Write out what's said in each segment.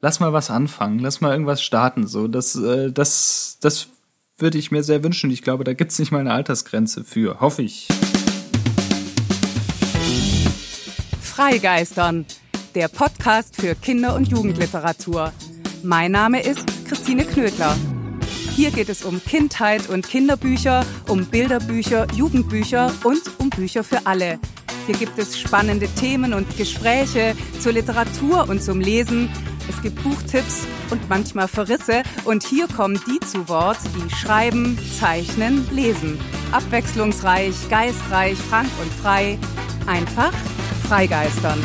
lass mal was anfangen, lass mal irgendwas starten. So, das, äh, das, das würde ich mir sehr wünschen. Ich glaube, da gibt es nicht mal eine Altersgrenze für. Hoffe ich. Freigeistern, der Podcast für Kinder- und Jugendliteratur. Mein Name ist Christine Knödler. Hier geht es um Kindheit und Kinderbücher, um Bilderbücher, Jugendbücher und um Bücher für alle. Hier gibt es spannende Themen und Gespräche zur Literatur und zum Lesen. Es gibt Buchtipps und manchmal Verrisse. Und hier kommen die zu Wort, die schreiben, zeichnen, lesen. Abwechslungsreich, geistreich, frank und frei. Einfach freigeistern.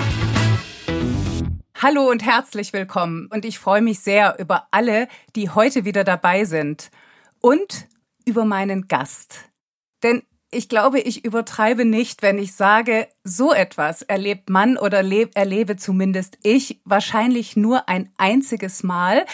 Hallo und herzlich willkommen. Und ich freue mich sehr über alle, die heute wieder dabei sind. Und über meinen Gast. Denn ich glaube, ich übertreibe nicht, wenn ich sage, so etwas erlebt man oder erlebe zumindest ich wahrscheinlich nur ein einziges Mal.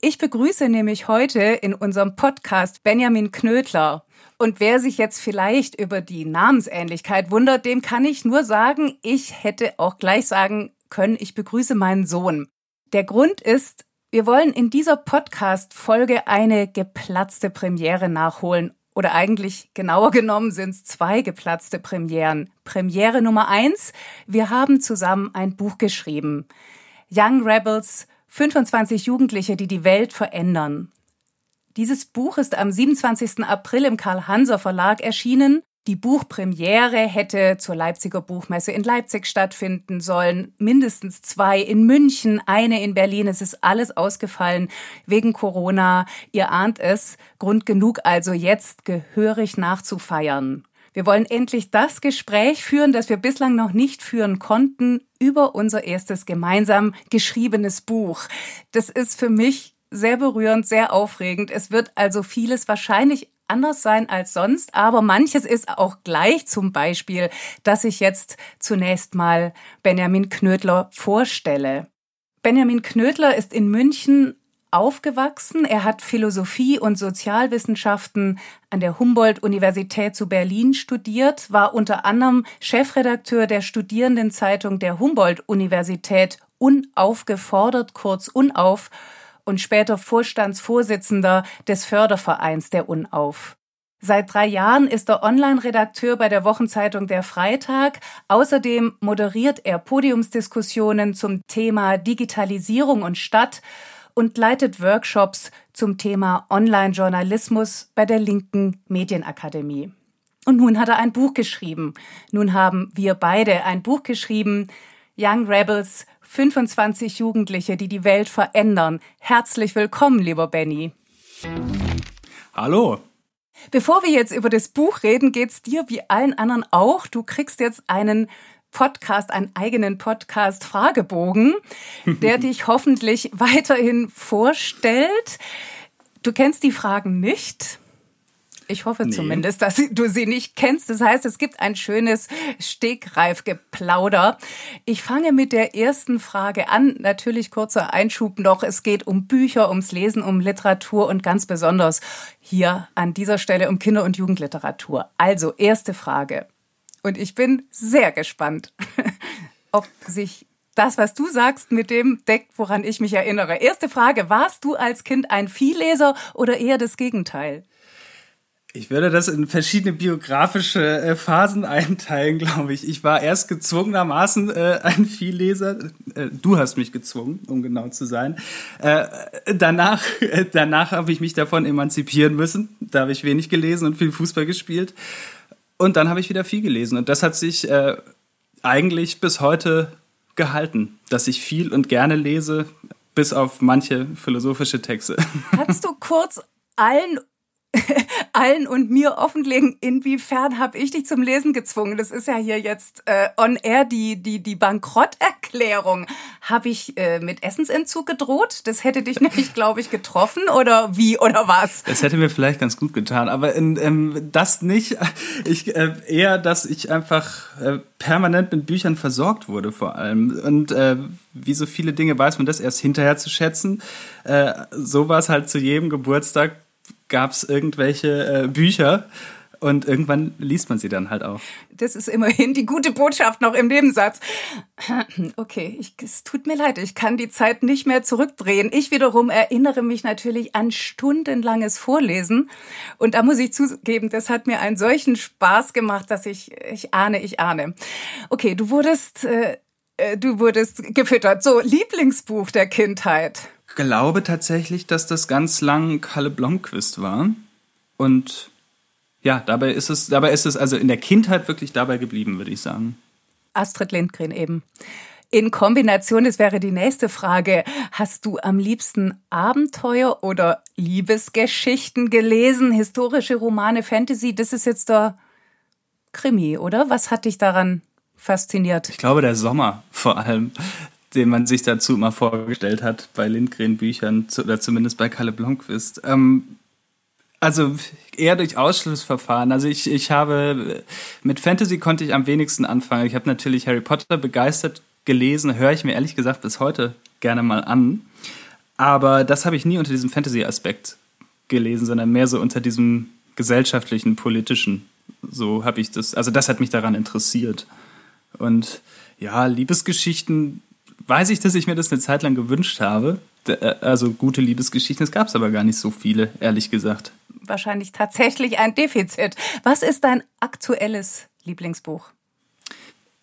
Ich begrüße nämlich heute in unserem Podcast Benjamin Knödler. Und wer sich jetzt vielleicht über die Namensähnlichkeit wundert, dem kann ich nur sagen, ich hätte auch gleich sagen können, ich begrüße meinen Sohn. Der Grund ist, wir wollen in dieser Podcast-Folge eine geplatzte Premiere nachholen. Oder eigentlich genauer genommen sind es zwei geplatzte Premieren. Premiere Nummer eins. Wir haben zusammen ein Buch geschrieben. Young Rebels, 25 Jugendliche, die die Welt verändern. Dieses Buch ist am 27. April im Karl-Hanser Verlag erschienen die Buchpremiere hätte zur Leipziger Buchmesse in Leipzig stattfinden sollen, mindestens zwei in München, eine in Berlin. Es ist alles ausgefallen wegen Corona. Ihr ahnt es. Grund genug also jetzt gehörig nachzufeiern. Wir wollen endlich das Gespräch führen, das wir bislang noch nicht führen konnten, über unser erstes gemeinsam geschriebenes Buch. Das ist für mich sehr berührend, sehr aufregend. Es wird also vieles wahrscheinlich anders sein als sonst, aber manches ist auch gleich. Zum Beispiel, dass ich jetzt zunächst mal Benjamin Knödler vorstelle. Benjamin Knödler ist in München aufgewachsen. Er hat Philosophie und Sozialwissenschaften an der Humboldt-Universität zu Berlin studiert, war unter anderem Chefredakteur der Studierendenzeitung der Humboldt-Universität unaufgefordert, kurz unauf, und später Vorstandsvorsitzender des Fördervereins der UNAUF. Seit drei Jahren ist er Online-Redakteur bei der Wochenzeitung Der Freitag. Außerdem moderiert er Podiumsdiskussionen zum Thema Digitalisierung und Stadt und leitet Workshops zum Thema Online-Journalismus bei der Linken Medienakademie. Und nun hat er ein Buch geschrieben. Nun haben wir beide ein Buch geschrieben, Young Rebels 25 Jugendliche, die die Welt verändern. Herzlich willkommen, lieber Benny. Hallo. Bevor wir jetzt über das Buch reden, geht's dir wie allen anderen auch. Du kriegst jetzt einen Podcast, einen eigenen Podcast Fragebogen, der dich hoffentlich weiterhin vorstellt. Du kennst die Fragen nicht. Ich hoffe nee. zumindest, dass du sie nicht kennst. Das heißt, es gibt ein schönes Stegreifgeplauder. Ich fange mit der ersten Frage an. Natürlich kurzer Einschub noch. Es geht um Bücher, ums Lesen, um Literatur und ganz besonders hier an dieser Stelle um Kinder- und Jugendliteratur. Also, erste Frage. Und ich bin sehr gespannt, ob sich das, was du sagst, mit dem deckt, woran ich mich erinnere. Erste Frage. Warst du als Kind ein Vielleser oder eher das Gegenteil? Ich würde das in verschiedene biografische äh, Phasen einteilen, glaube ich. Ich war erst gezwungenermaßen äh, ein Vielleser. Äh, du hast mich gezwungen, um genau zu sein. Äh, danach äh, danach habe ich mich davon emanzipieren müssen. Da habe ich wenig gelesen und viel Fußball gespielt. Und dann habe ich wieder viel gelesen. Und das hat sich äh, eigentlich bis heute gehalten, dass ich viel und gerne lese, bis auf manche philosophische Texte. Kannst du kurz allen allen und mir offenlegen, inwiefern habe ich dich zum Lesen gezwungen. Das ist ja hier jetzt äh, on air die die die Bankrotterklärung. Habe ich äh, mit Essensentzug gedroht? Das hätte dich nämlich, glaube ich, getroffen oder wie oder was? Das hätte mir vielleicht ganz gut getan, aber in, ähm, das nicht. Ich äh, eher, dass ich einfach äh, permanent mit Büchern versorgt wurde vor allem und äh, wie so viele Dinge weiß man das erst hinterher zu schätzen. Äh, so war es halt zu jedem Geburtstag gab es irgendwelche äh, Bücher. Und irgendwann liest man sie dann halt auch. Das ist immerhin die gute Botschaft noch im Nebensatz. Okay, ich, es tut mir leid, ich kann die Zeit nicht mehr zurückdrehen. Ich wiederum erinnere mich natürlich an stundenlanges Vorlesen. Und da muss ich zugeben, das hat mir einen solchen Spaß gemacht, dass ich, ich ahne, ich ahne. Okay, du wurdest, äh, äh du wurdest gefüttert. So, Lieblingsbuch der Kindheit. Ich glaube tatsächlich, dass das ganz lang Kalle Blomqvist war. Und ja, dabei ist es, dabei ist es also in der Kindheit wirklich dabei geblieben, würde ich sagen. Astrid Lindgren eben. In Kombination, das wäre die nächste Frage. Hast du am liebsten Abenteuer oder Liebesgeschichten gelesen? Historische Romane, Fantasy? Das ist jetzt der Krimi, oder? Was hat dich daran fasziniert? Ich glaube, der Sommer vor allem, den man sich dazu immer vorgestellt hat bei Lindgren-Büchern oder zumindest bei Kalle Blomqvist. Ähm, also eher durch Ausschlussverfahren. Also ich, ich habe mit Fantasy konnte ich am wenigsten anfangen. Ich habe natürlich Harry Potter begeistert gelesen, höre ich mir ehrlich gesagt bis heute gerne mal an. Aber das habe ich nie unter diesem Fantasy-Aspekt gelesen, sondern mehr so unter diesem gesellschaftlichen, politischen. So habe ich das, also das hat mich daran interessiert. Und ja, Liebesgeschichten, weiß ich, dass ich mir das eine Zeit lang gewünscht habe. Äh, also gute Liebesgeschichten, es gab es aber gar nicht so viele, ehrlich gesagt wahrscheinlich tatsächlich ein Defizit. Was ist dein aktuelles Lieblingsbuch?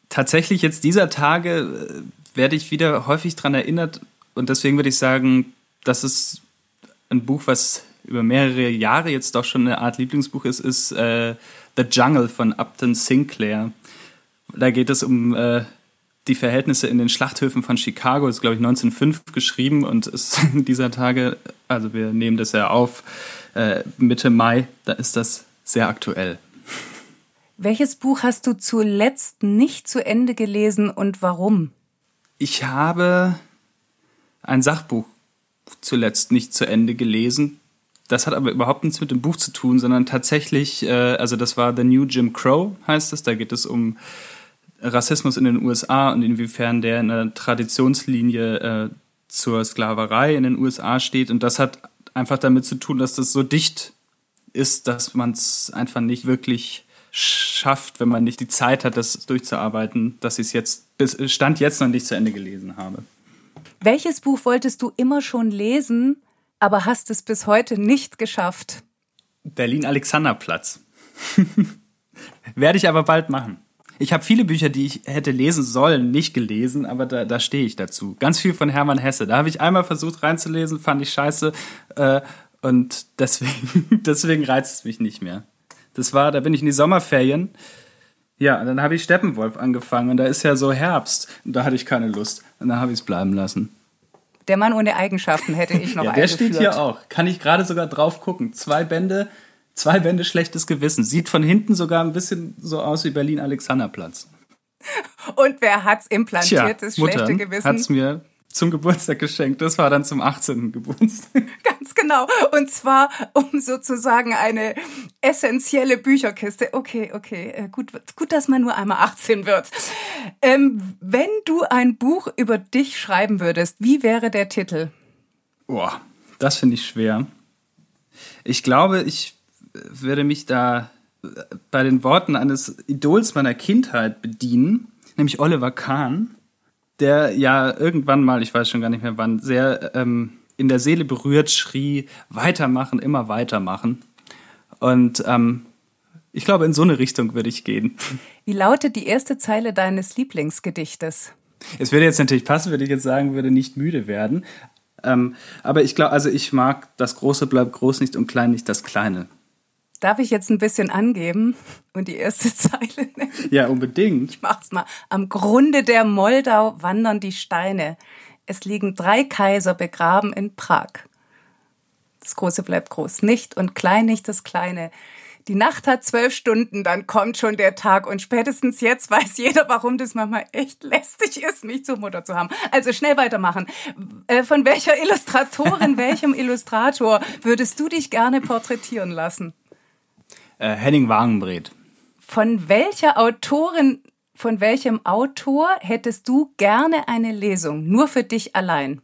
Tatsächlich jetzt dieser Tage äh, werde ich wieder häufig daran erinnert und deswegen würde ich sagen, das ist ein Buch, was über mehrere Jahre jetzt doch schon eine Art Lieblingsbuch ist, ist äh, The Jungle von Upton Sinclair. Da geht es um äh, die Verhältnisse in den Schlachthöfen von Chicago. Das ist, glaube ich, 1905 geschrieben und ist dieser Tage, also wir nehmen das ja auf, äh, Mitte Mai, da ist das sehr aktuell. Welches Buch hast du zuletzt nicht zu Ende gelesen und warum? Ich habe ein Sachbuch zuletzt nicht zu Ende gelesen. Das hat aber überhaupt nichts mit dem Buch zu tun, sondern tatsächlich, äh, also das war The New Jim Crow, heißt es. Da geht es um Rassismus in den USA und inwiefern der in einer Traditionslinie äh, zur Sklaverei in den USA steht. Und das hat einfach damit zu tun, dass das so dicht ist, dass man es einfach nicht wirklich schafft, wenn man nicht die Zeit hat, das durchzuarbeiten, dass ich es jetzt bis Stand jetzt noch nicht zu Ende gelesen habe. Welches Buch wolltest du immer schon lesen, aber hast es bis heute nicht geschafft? Berlin Alexanderplatz. Werde ich aber bald machen. Ich habe viele Bücher, die ich hätte lesen sollen, nicht gelesen, aber da, da stehe ich dazu. Ganz viel von Hermann Hesse. Da habe ich einmal versucht reinzulesen, fand ich scheiße. Äh, und deswegen, deswegen reizt es mich nicht mehr. Das war, da bin ich in die Sommerferien. Ja, und dann habe ich Steppenwolf angefangen und da ist ja so Herbst und da hatte ich keine Lust und dann habe ich es bleiben lassen. Der Mann ohne Eigenschaften hätte ich noch ja, der steht hier auch. Kann ich gerade sogar drauf gucken. Zwei Bände, Zwei Bände schlechtes Gewissen. Sieht von hinten sogar ein bisschen so aus wie Berlin Alexanderplatz. Und wer hat's implantiert, das schlechte Mutter Gewissen? Hat's mir zum Geburtstag geschenkt. Das war dann zum 18. Geburtstag. Ganz genau. Und zwar um sozusagen eine essentielle Bücherkiste. Okay, okay. Äh, gut, gut, dass man nur einmal 18 wird. Ähm, wenn du ein Buch über dich schreiben würdest, wie wäre der Titel? Boah, das finde ich schwer. Ich glaube, ich würde mich da bei den Worten eines Idols meiner Kindheit bedienen, nämlich Oliver Kahn, der ja irgendwann mal, ich weiß schon gar nicht mehr wann, sehr ähm, in der Seele berührt schrie, weitermachen, immer weitermachen. Und ähm, ich glaube, in so eine Richtung würde ich gehen. Wie lautet die erste Zeile deines Lieblingsgedichtes? Es würde jetzt natürlich passen, wenn ich jetzt sagen würde, nicht müde werden. Ähm, aber ich glaube, also ich mag das Große bleibt groß nicht und klein nicht das Kleine. Darf ich jetzt ein bisschen angeben und die erste Zeile nennen? Ja, unbedingt. Ich mach's mal. Am Grunde der Moldau wandern die Steine. Es liegen drei Kaiser begraben in Prag. Das Große bleibt groß nicht und klein nicht das Kleine. Die Nacht hat zwölf Stunden, dann kommt schon der Tag und spätestens jetzt weiß jeder, warum das manchmal echt lästig ist, mich zur Mutter zu haben. Also schnell weitermachen. Äh, von welcher Illustratorin, welchem Illustrator würdest du dich gerne porträtieren lassen? Äh, Henning Wagenbreth. Von welcher Autorin, von welchem Autor hättest du gerne eine Lesung, nur für dich allein?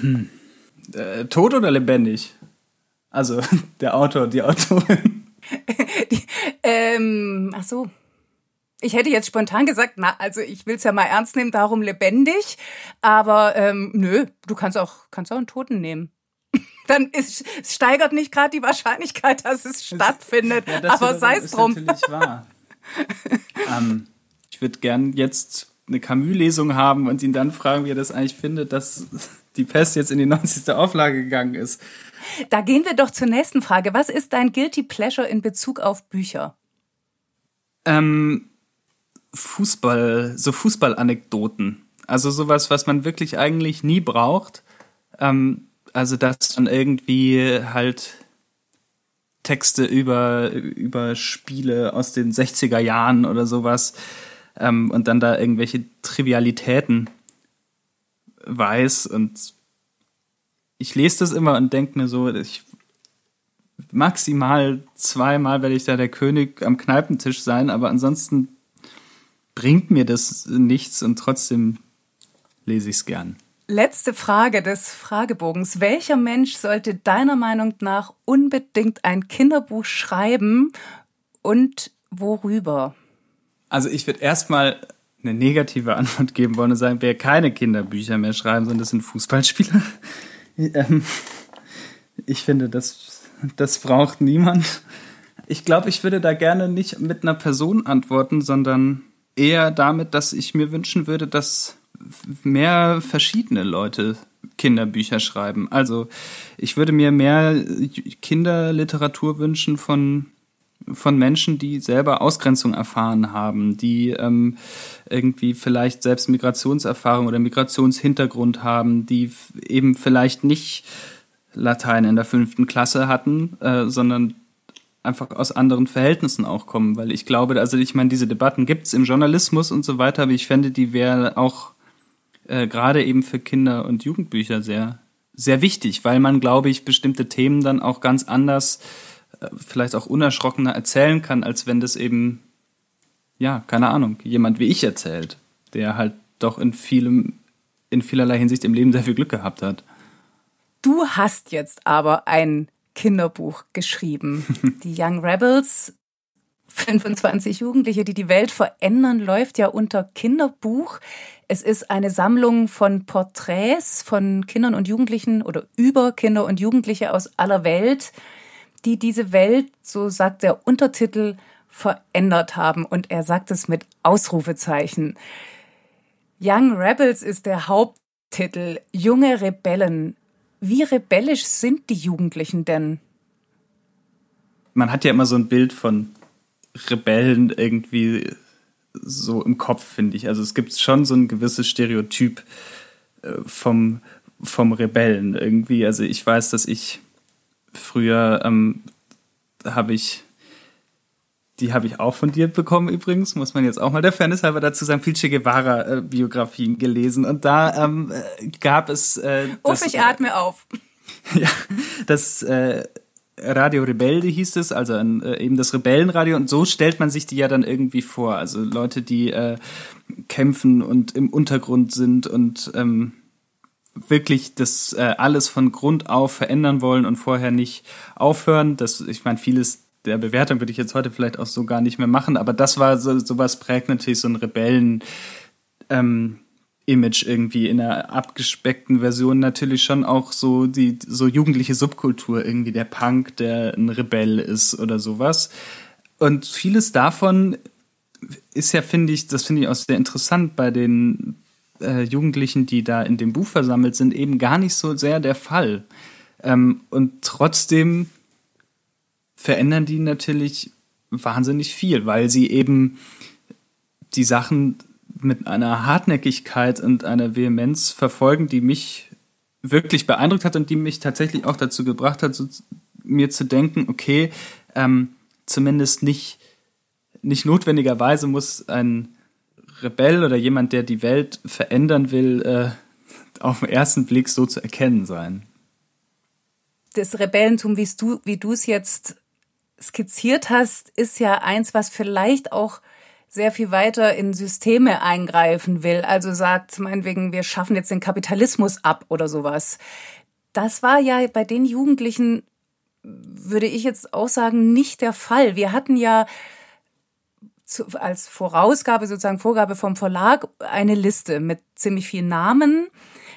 Hm. Äh, tot oder lebendig? Also der Autor, die Autorin. Ähm, ach so. Ich hätte jetzt spontan gesagt, na, also ich will's ja mal ernst nehmen, darum lebendig. Aber ähm, nö, du kannst auch, kannst auch einen Toten nehmen. Dann ist, es steigert nicht gerade die Wahrscheinlichkeit, dass es stattfindet. Ja, aber sei es drum. Natürlich wahr. ähm, ich würde gern jetzt eine Camus-Lesung haben und ihn dann fragen, wie er das eigentlich findet, dass die Pest jetzt in die 90. Auflage gegangen ist. Da gehen wir doch zur nächsten Frage. Was ist dein Guilty Pleasure in Bezug auf Bücher? Ähm, Fußball, so Fußballanekdoten. Also sowas, was man wirklich eigentlich nie braucht. Ähm, also dass dann irgendwie halt Texte über, über Spiele aus den 60er Jahren oder sowas ähm, und dann da irgendwelche Trivialitäten weiß und ich lese das immer und denke mir so, ich maximal zweimal werde ich da der König am Kneipentisch sein, aber ansonsten bringt mir das nichts und trotzdem lese ich es gern. Letzte Frage des Fragebogens. Welcher Mensch sollte deiner Meinung nach unbedingt ein Kinderbuch schreiben und worüber? Also ich würde erstmal eine negative Antwort geben wollen und sagen, wer keine Kinderbücher mehr schreiben, sondern das sind Fußballspieler. Ähm, ich finde, das, das braucht niemand. Ich glaube, ich würde da gerne nicht mit einer Person antworten, sondern eher damit, dass ich mir wünschen würde, dass mehr verschiedene Leute Kinderbücher schreiben. Also ich würde mir mehr Kinderliteratur wünschen von von Menschen, die selber Ausgrenzung erfahren haben, die ähm, irgendwie vielleicht selbst Migrationserfahrung oder Migrationshintergrund haben, die eben vielleicht nicht Latein in der fünften Klasse hatten, äh, sondern einfach aus anderen Verhältnissen auch kommen, weil ich glaube, also ich meine, diese Debatten gibt's im Journalismus und so weiter, aber ich fände, die wäre auch äh, gerade eben für Kinder- und Jugendbücher sehr, sehr wichtig, weil man, glaube ich, bestimmte Themen dann auch ganz anders vielleicht auch unerschrockener erzählen kann, als wenn das eben, ja, keine Ahnung, jemand wie ich erzählt, der halt doch in vielem, in vielerlei Hinsicht im Leben sehr viel Glück gehabt hat. Du hast jetzt aber ein Kinderbuch geschrieben. Die Young Rebels, 25 Jugendliche, die die Welt verändern, läuft ja unter Kinderbuch. Es ist eine Sammlung von Porträts von Kindern und Jugendlichen oder über Kinder und Jugendliche aus aller Welt die diese Welt, so sagt der Untertitel, verändert haben. Und er sagt es mit Ausrufezeichen. Young Rebels ist der Haupttitel. Junge Rebellen. Wie rebellisch sind die Jugendlichen denn? Man hat ja immer so ein Bild von Rebellen irgendwie so im Kopf, finde ich. Also es gibt schon so ein gewisses Stereotyp äh, vom, vom Rebellen irgendwie. Also ich weiß, dass ich früher ähm, habe ich, die habe ich auch von dir bekommen übrigens, muss man jetzt auch mal der Fairness halber dazu sagen, viel Che Guevara-Biografien äh, gelesen. Und da ähm, gab es... Äh, Uff, ich atme auf. ja, das... Radio Rebelde hieß es, also ein, äh, eben das Rebellenradio. Und so stellt man sich die ja dann irgendwie vor. Also Leute, die äh, kämpfen und im Untergrund sind und ähm, wirklich das äh, alles von Grund auf verändern wollen und vorher nicht aufhören. Das, ich meine, vieles der Bewertung würde ich jetzt heute vielleicht auch so gar nicht mehr machen, aber das war so sowas prägt natürlich so ein Rebellen ähm, Image irgendwie in einer abgespeckten Version natürlich schon auch so die so jugendliche Subkultur irgendwie der Punk, der ein Rebell ist oder sowas. Und vieles davon ist ja finde ich, das finde ich auch sehr interessant bei den äh, Jugendlichen, die da in dem Buch versammelt sind, eben gar nicht so sehr der Fall. Ähm, und trotzdem verändern die natürlich wahnsinnig viel, weil sie eben die Sachen mit einer Hartnäckigkeit und einer Vehemenz verfolgen, die mich wirklich beeindruckt hat und die mich tatsächlich auch dazu gebracht hat, so, mir zu denken, okay, ähm, zumindest nicht, nicht notwendigerweise muss ein Rebell oder jemand, der die Welt verändern will, äh, auf den ersten Blick so zu erkennen sein. Das Rebellentum, wie du, wie du es jetzt skizziert hast, ist ja eins, was vielleicht auch sehr viel weiter in Systeme eingreifen will. Also sagt meinetwegen, wir schaffen jetzt den Kapitalismus ab oder sowas. Das war ja bei den Jugendlichen, würde ich jetzt auch sagen, nicht der Fall. Wir hatten ja als Vorausgabe, sozusagen Vorgabe vom Verlag, eine Liste mit ziemlich vielen Namen.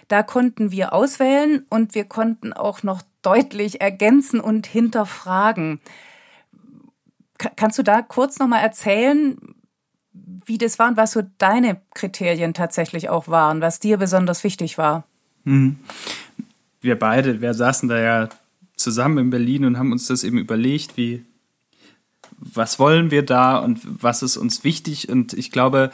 Da konnten wir auswählen und wir konnten auch noch deutlich ergänzen und hinterfragen. Kannst du da kurz nochmal erzählen, wie das war und was so deine Kriterien tatsächlich auch waren, was dir besonders wichtig war? Mhm. Wir beide, wir saßen da ja zusammen in Berlin und haben uns das eben überlegt, wie, was wollen wir da und was ist uns wichtig. Und ich glaube,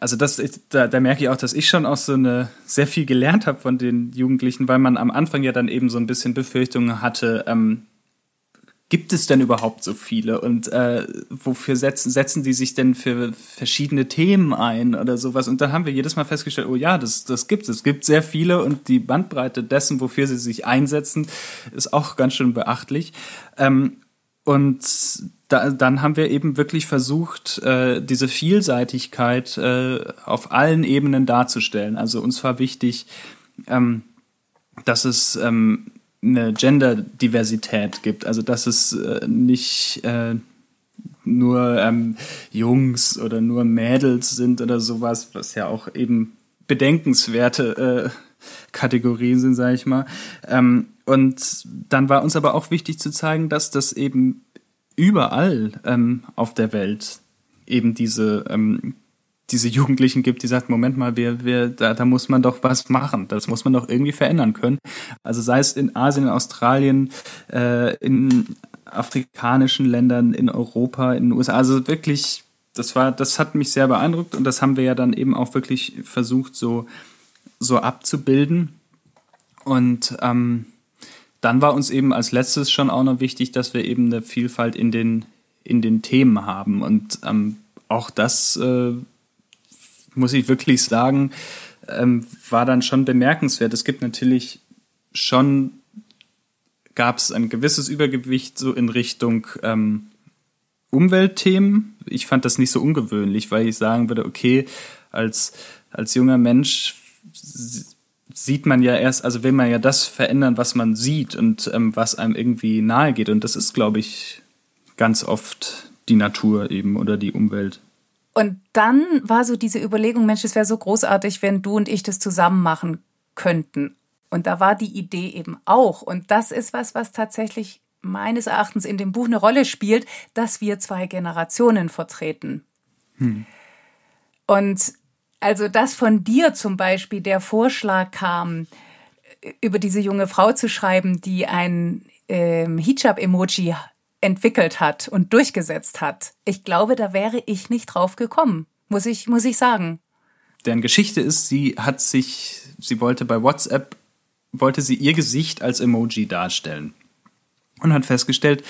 also das, da, da merke ich auch, dass ich schon auch so eine sehr viel gelernt habe von den Jugendlichen, weil man am Anfang ja dann eben so ein bisschen Befürchtungen hatte, ähm, gibt es denn überhaupt so viele und äh, wofür setzen, setzen die sich denn für verschiedene Themen ein oder sowas? Und dann haben wir jedes Mal festgestellt, oh ja, das, das gibt es. Es gibt sehr viele und die Bandbreite dessen, wofür sie sich einsetzen, ist auch ganz schön beachtlich. Ähm, und da, dann haben wir eben wirklich versucht, äh, diese Vielseitigkeit äh, auf allen Ebenen darzustellen. Also uns war wichtig, ähm, dass es ähm, eine Gender-Diversität gibt, also dass es äh, nicht äh, nur ähm, Jungs oder nur Mädels sind oder sowas, was ja auch eben bedenkenswerte äh, Kategorien sind, sage ich mal. Ähm, und dann war uns aber auch wichtig zu zeigen, dass das eben überall ähm, auf der Welt eben diese ähm, diese Jugendlichen gibt, die sagt, Moment mal, wir, wir, da, da muss man doch was machen, das muss man doch irgendwie verändern können. Also sei es in Asien, in Australien, äh, in afrikanischen Ländern, in Europa, in den USA, also wirklich, das war, das hat mich sehr beeindruckt und das haben wir ja dann eben auch wirklich versucht, so, so abzubilden. Und ähm, dann war uns eben als letztes schon auch noch wichtig, dass wir eben eine Vielfalt in den, in den Themen haben. Und ähm, auch das äh, muss ich wirklich sagen, ähm, war dann schon bemerkenswert. Es gibt natürlich schon, gab es ein gewisses Übergewicht so in Richtung ähm, Umweltthemen. Ich fand das nicht so ungewöhnlich, weil ich sagen würde, okay, als, als junger Mensch sieht man ja erst, also will man ja das verändern, was man sieht und ähm, was einem irgendwie nahe geht. Und das ist, glaube ich, ganz oft die Natur eben oder die Umwelt. Und dann war so diese Überlegung, Mensch, es wäre so großartig, wenn du und ich das zusammen machen könnten. Und da war die Idee eben auch. Und das ist was, was tatsächlich meines Erachtens in dem Buch eine Rolle spielt, dass wir zwei Generationen vertreten. Hm. Und also, dass von dir zum Beispiel der Vorschlag kam, über diese junge Frau zu schreiben, die ein ähm, Hijab-Emoji entwickelt hat und durchgesetzt hat. Ich glaube, da wäre ich nicht drauf gekommen, muss ich, muss ich sagen. Deren Geschichte ist, sie hat sich, sie wollte bei WhatsApp, wollte sie ihr Gesicht als Emoji darstellen. Und hat festgestellt,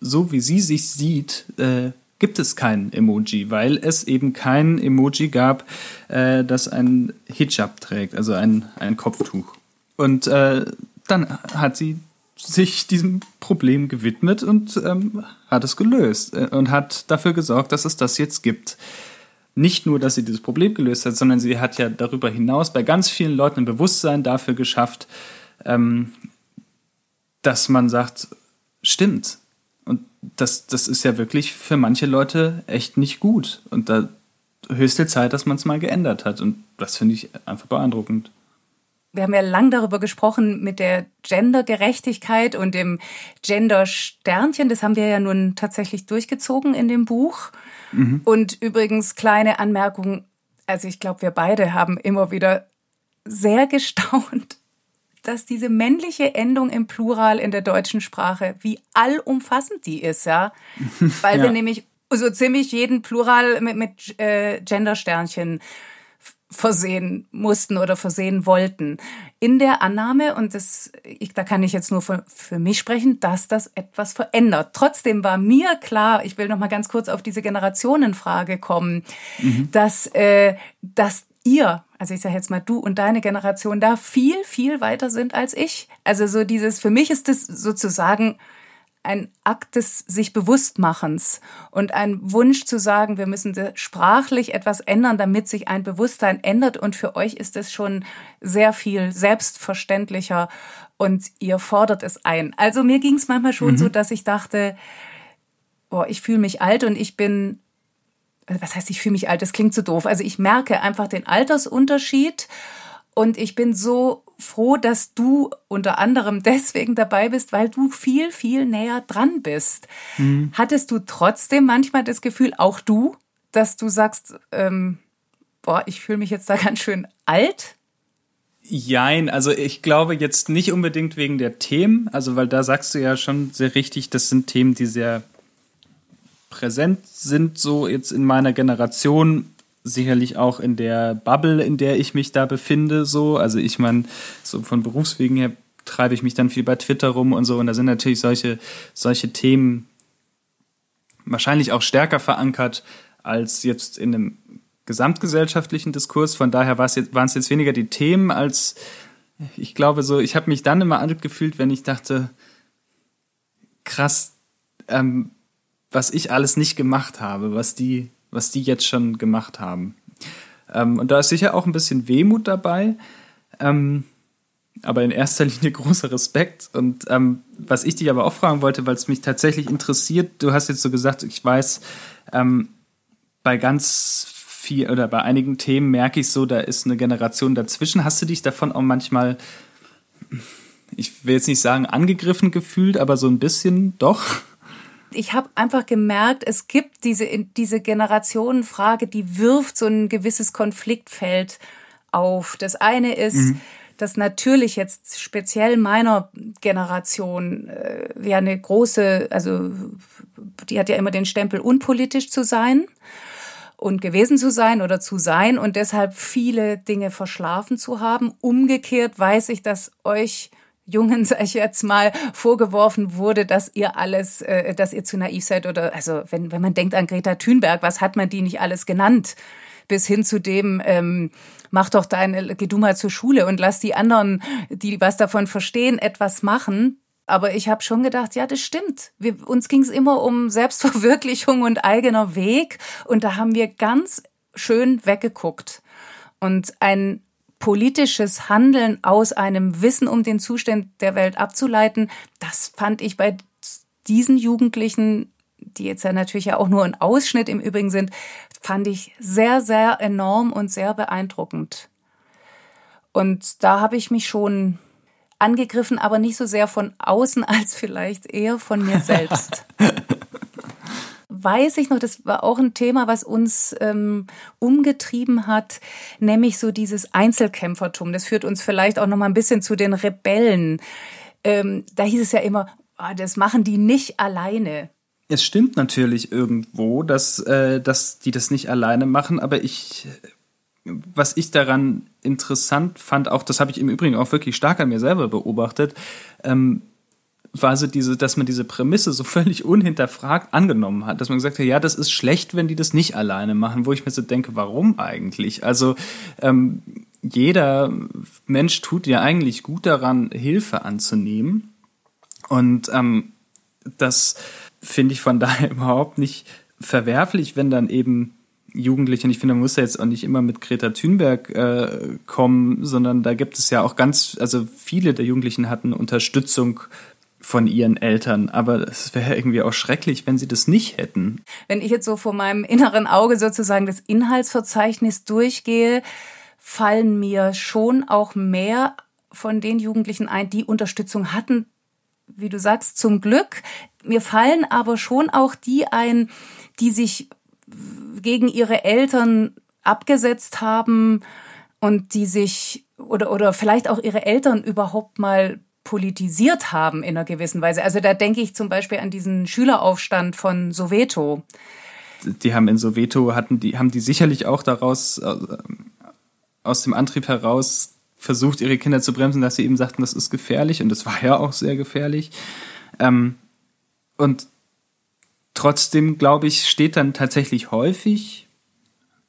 so wie sie sich sieht, äh, gibt es kein Emoji, weil es eben kein Emoji gab, äh, das ein Hijab trägt, also ein, ein Kopftuch. Und äh, dann hat sie sich diesem Problem gewidmet und ähm, hat es gelöst äh, und hat dafür gesorgt, dass es das jetzt gibt. Nicht nur, dass sie dieses Problem gelöst hat, sondern sie hat ja darüber hinaus bei ganz vielen Leuten ein Bewusstsein dafür geschafft, ähm, dass man sagt, stimmt. Und das, das ist ja wirklich für manche Leute echt nicht gut. Und da höchste Zeit, dass man es mal geändert hat. Und das finde ich einfach beeindruckend wir haben ja lang darüber gesprochen mit der Gendergerechtigkeit und dem Gender-Sternchen. Das haben wir ja nun tatsächlich durchgezogen in dem Buch. Mhm. Und übrigens kleine Anmerkung. Also ich glaube, wir beide haben immer wieder sehr gestaunt, dass diese männliche Endung im Plural in der deutschen Sprache, wie allumfassend die ist, ja. Weil ja. wir nämlich so ziemlich jeden Plural mit, mit äh, Gender-Sternchen versehen mussten oder versehen wollten. In der Annahme, und das, ich, da kann ich jetzt nur für, für mich sprechen, dass das etwas verändert. Trotzdem war mir klar, ich will noch mal ganz kurz auf diese Generationenfrage kommen, mhm. dass, äh, dass ihr, also ich sage jetzt mal du und deine Generation da viel, viel weiter sind als ich. Also so dieses, für mich ist das sozusagen ein Akt des sich Bewusstmachens und ein Wunsch zu sagen, wir müssen sprachlich etwas ändern, damit sich ein Bewusstsein ändert. Und für euch ist es schon sehr viel selbstverständlicher und ihr fordert es ein. Also mir ging es manchmal schon mhm. so, dass ich dachte, boah, ich fühle mich alt und ich bin was heißt, ich fühle mich alt, das klingt so doof. Also ich merke einfach den Altersunterschied und ich bin so froh, dass du unter anderem deswegen dabei bist, weil du viel, viel näher dran bist. Mhm. Hattest du trotzdem manchmal das Gefühl, auch du, dass du sagst, ähm, boah, ich fühle mich jetzt da ganz schön alt? Jein, also ich glaube jetzt nicht unbedingt wegen der Themen, also weil da sagst du ja schon sehr richtig, das sind Themen, die sehr präsent sind, so jetzt in meiner Generation, sicherlich auch in der Bubble, in der ich mich da befinde, so. Also ich meine, so von Berufswegen her treibe ich mich dann viel bei Twitter rum und so, und da sind natürlich solche, solche Themen wahrscheinlich auch stärker verankert als jetzt in einem gesamtgesellschaftlichen Diskurs. Von daher war es jetzt, waren es jetzt weniger die Themen als ich glaube so, ich habe mich dann immer alt gefühlt, wenn ich dachte, krass, ähm, was ich alles nicht gemacht habe, was die, was die jetzt schon gemacht haben. Ähm, und da ist sicher auch ein bisschen Wehmut dabei, ähm, aber in erster Linie großer Respekt. Und ähm, was ich dich aber auch fragen wollte, weil es mich tatsächlich interessiert, du hast jetzt so gesagt, ich weiß, ähm, bei ganz viel oder bei einigen Themen merke ich so, da ist eine Generation dazwischen. Hast du dich davon auch manchmal, ich will jetzt nicht sagen angegriffen gefühlt, aber so ein bisschen doch? Ich habe einfach gemerkt, es gibt diese, diese Generationenfrage, die wirft so ein gewisses Konfliktfeld auf. Das eine ist, mhm dass natürlich jetzt speziell meiner Generation äh, ja eine große, also die hat ja immer den Stempel unpolitisch zu sein und gewesen zu sein oder zu sein und deshalb viele Dinge verschlafen zu haben. Umgekehrt weiß ich, dass euch Jungen, sag ich jetzt mal, vorgeworfen wurde, dass ihr alles, äh, dass ihr zu naiv seid oder also wenn, wenn man denkt an Greta Thunberg, was hat man die nicht alles genannt? Bis hin zu dem, ähm, mach doch deine, geh du mal zur Schule und lass die anderen, die was davon verstehen, etwas machen. Aber ich habe schon gedacht, ja, das stimmt. Wir, uns ging es immer um Selbstverwirklichung und eigener Weg. Und da haben wir ganz schön weggeguckt. Und ein politisches Handeln aus einem Wissen um den Zustand der Welt abzuleiten, das fand ich bei diesen Jugendlichen, die jetzt ja natürlich ja auch nur ein Ausschnitt im Übrigen sind, fand ich sehr, sehr enorm und sehr beeindruckend. Und da habe ich mich schon angegriffen, aber nicht so sehr von außen als vielleicht eher von mir selbst. Weiß ich noch, das war auch ein Thema, was uns ähm, umgetrieben hat, nämlich so dieses Einzelkämpfertum. Das führt uns vielleicht auch noch mal ein bisschen zu den Rebellen. Ähm, da hieß es ja immer, oh, das machen die nicht alleine. Es stimmt natürlich irgendwo, dass, äh, dass die das nicht alleine machen, aber ich was ich daran interessant fand, auch das habe ich im Übrigen auch wirklich stark an mir selber beobachtet, ähm, war so diese, dass man diese Prämisse so völlig unhinterfragt angenommen hat, dass man gesagt hat, ja, das ist schlecht, wenn die das nicht alleine machen, wo ich mir so denke, warum eigentlich? Also ähm, jeder Mensch tut ja eigentlich gut daran, Hilfe anzunehmen. Und ähm, das finde ich von daher überhaupt nicht verwerflich, wenn dann eben Jugendliche, und ich finde, man muss ja jetzt auch nicht immer mit Greta Thunberg äh, kommen, sondern da gibt es ja auch ganz, also viele der Jugendlichen hatten Unterstützung von ihren Eltern, aber es wäre irgendwie auch schrecklich, wenn sie das nicht hätten. Wenn ich jetzt so vor meinem inneren Auge sozusagen das Inhaltsverzeichnis durchgehe, fallen mir schon auch mehr von den Jugendlichen ein, die Unterstützung hatten, wie du sagst, zum Glück. Mir fallen aber schon auch die ein, die sich gegen ihre Eltern abgesetzt haben und die sich oder, oder vielleicht auch ihre Eltern überhaupt mal politisiert haben in einer gewissen Weise. Also da denke ich zum Beispiel an diesen Schüleraufstand von Soweto. Die haben in Soweto hatten die haben die sicherlich auch daraus äh, aus dem Antrieb heraus versucht, ihre Kinder zu bremsen, dass sie eben sagten, das ist gefährlich und das war ja auch sehr gefährlich. Ähm, und Trotzdem, glaube ich, steht dann tatsächlich häufig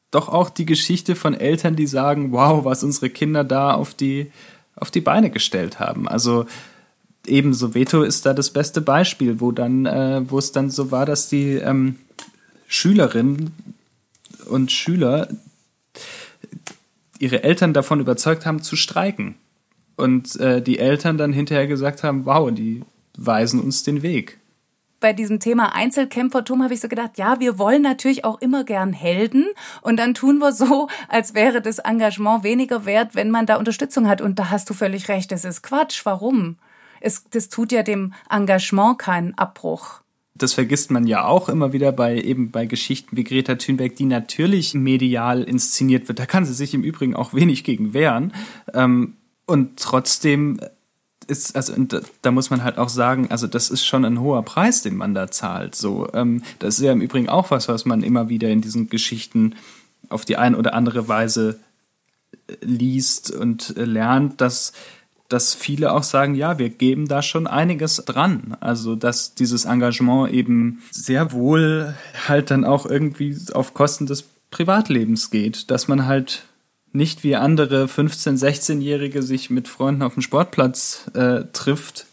doch auch die Geschichte von Eltern, die sagen, wow, was unsere Kinder da auf die, auf die Beine gestellt haben. Also eben Soweto ist da das beste Beispiel, wo dann, äh, wo es dann so war, dass die ähm, Schülerinnen und Schüler ihre Eltern davon überzeugt haben zu streiken. Und äh, die Eltern dann hinterher gesagt haben, wow, die weisen uns den Weg bei diesem Thema Einzelkämpfertum habe ich so gedacht, ja, wir wollen natürlich auch immer gern Helden und dann tun wir so, als wäre das Engagement weniger wert, wenn man da Unterstützung hat. Und da hast du völlig recht, das ist Quatsch. Warum? Es, das tut ja dem Engagement keinen Abbruch das vergisst man ja auch immer wieder bei eben bei Geschichten wie Greta Thunberg, die natürlich medial inszeniert wird. Da kann sie sich im Übrigen auch wenig gegen wehren. Ähm, und trotzdem ist, also da muss man halt auch sagen, also das ist schon ein hoher Preis, den man da zahlt. So, ähm, das ist ja im Übrigen auch was, was man immer wieder in diesen Geschichten auf die eine oder andere Weise äh, liest und äh, lernt, dass dass viele auch sagen, ja, wir geben da schon einiges dran. Also, dass dieses Engagement eben sehr wohl halt dann auch irgendwie auf Kosten des Privatlebens geht, dass man halt nicht wie andere 15-, 16-Jährige sich mit Freunden auf dem Sportplatz äh, trifft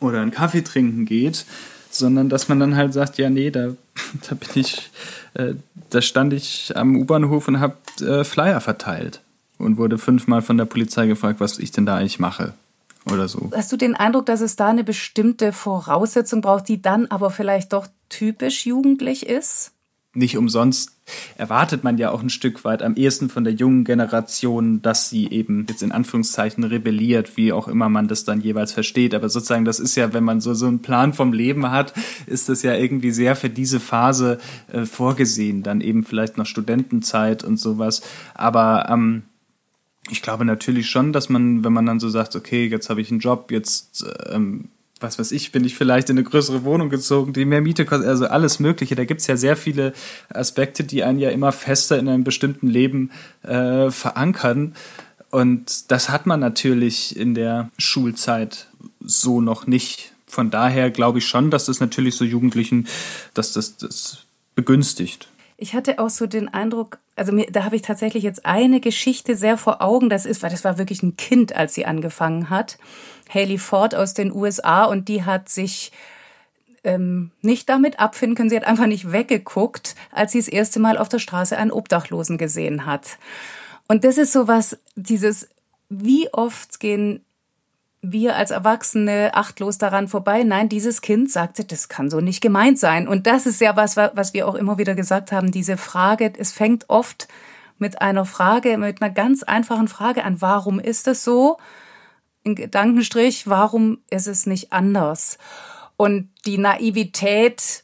oder einen Kaffee trinken geht, sondern dass man dann halt sagt, ja, nee, da, da bin ich, äh, da stand ich am U-Bahnhof und habe äh, Flyer verteilt und wurde fünfmal von der Polizei gefragt, was ich denn da eigentlich mache oder so. Hast du den Eindruck, dass es da eine bestimmte Voraussetzung braucht, die dann aber vielleicht doch typisch jugendlich ist? Nicht umsonst erwartet man ja auch ein Stück weit am ehesten von der jungen Generation, dass sie eben jetzt in Anführungszeichen rebelliert, wie auch immer man das dann jeweils versteht. Aber sozusagen, das ist ja, wenn man so, so einen Plan vom Leben hat, ist das ja irgendwie sehr für diese Phase äh, vorgesehen. Dann eben vielleicht noch Studentenzeit und sowas. Aber ähm, ich glaube natürlich schon, dass man, wenn man dann so sagt, okay, jetzt habe ich einen Job, jetzt ähm, was weiß ich, bin ich vielleicht in eine größere Wohnung gezogen, die mehr Miete kostet, also alles Mögliche. Da gibt's ja sehr viele Aspekte, die einen ja immer fester in einem bestimmten Leben äh, verankern. Und das hat man natürlich in der Schulzeit so noch nicht. Von daher glaube ich schon, dass das natürlich so Jugendlichen, dass das das begünstigt. Ich hatte auch so den Eindruck, also mir, da habe ich tatsächlich jetzt eine Geschichte sehr vor Augen. Das ist, weil das war wirklich ein Kind, als sie angefangen hat. Haley Ford aus den USA und die hat sich ähm, nicht damit abfinden können. Sie hat einfach nicht weggeguckt, als sie das erste Mal auf der Straße einen Obdachlosen gesehen hat. Und das ist so was, dieses, wie oft gehen wir als Erwachsene achtlos daran vorbei. Nein, dieses Kind sagte, das kann so nicht gemeint sein. Und das ist ja was, was wir auch immer wieder gesagt haben. Diese Frage, es fängt oft mit einer Frage, mit einer ganz einfachen Frage an. Warum ist es so? ein Gedankenstrich, warum ist es nicht anders? Und die Naivität,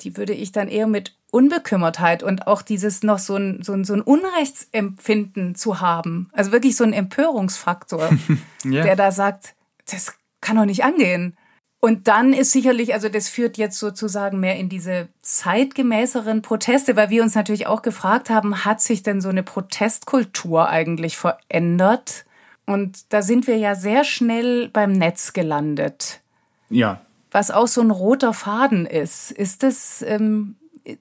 die würde ich dann eher mit Unbekümmertheit und auch dieses noch so ein, so ein, so ein Unrechtsempfinden zu haben. Also wirklich so ein Empörungsfaktor, yeah. der da sagt, das kann doch nicht angehen. Und dann ist sicherlich, also das führt jetzt sozusagen mehr in diese zeitgemäßeren Proteste, weil wir uns natürlich auch gefragt haben, hat sich denn so eine Protestkultur eigentlich verändert? Und da sind wir ja sehr schnell beim Netz gelandet. Ja. Was auch so ein roter Faden ist. Ist das ähm,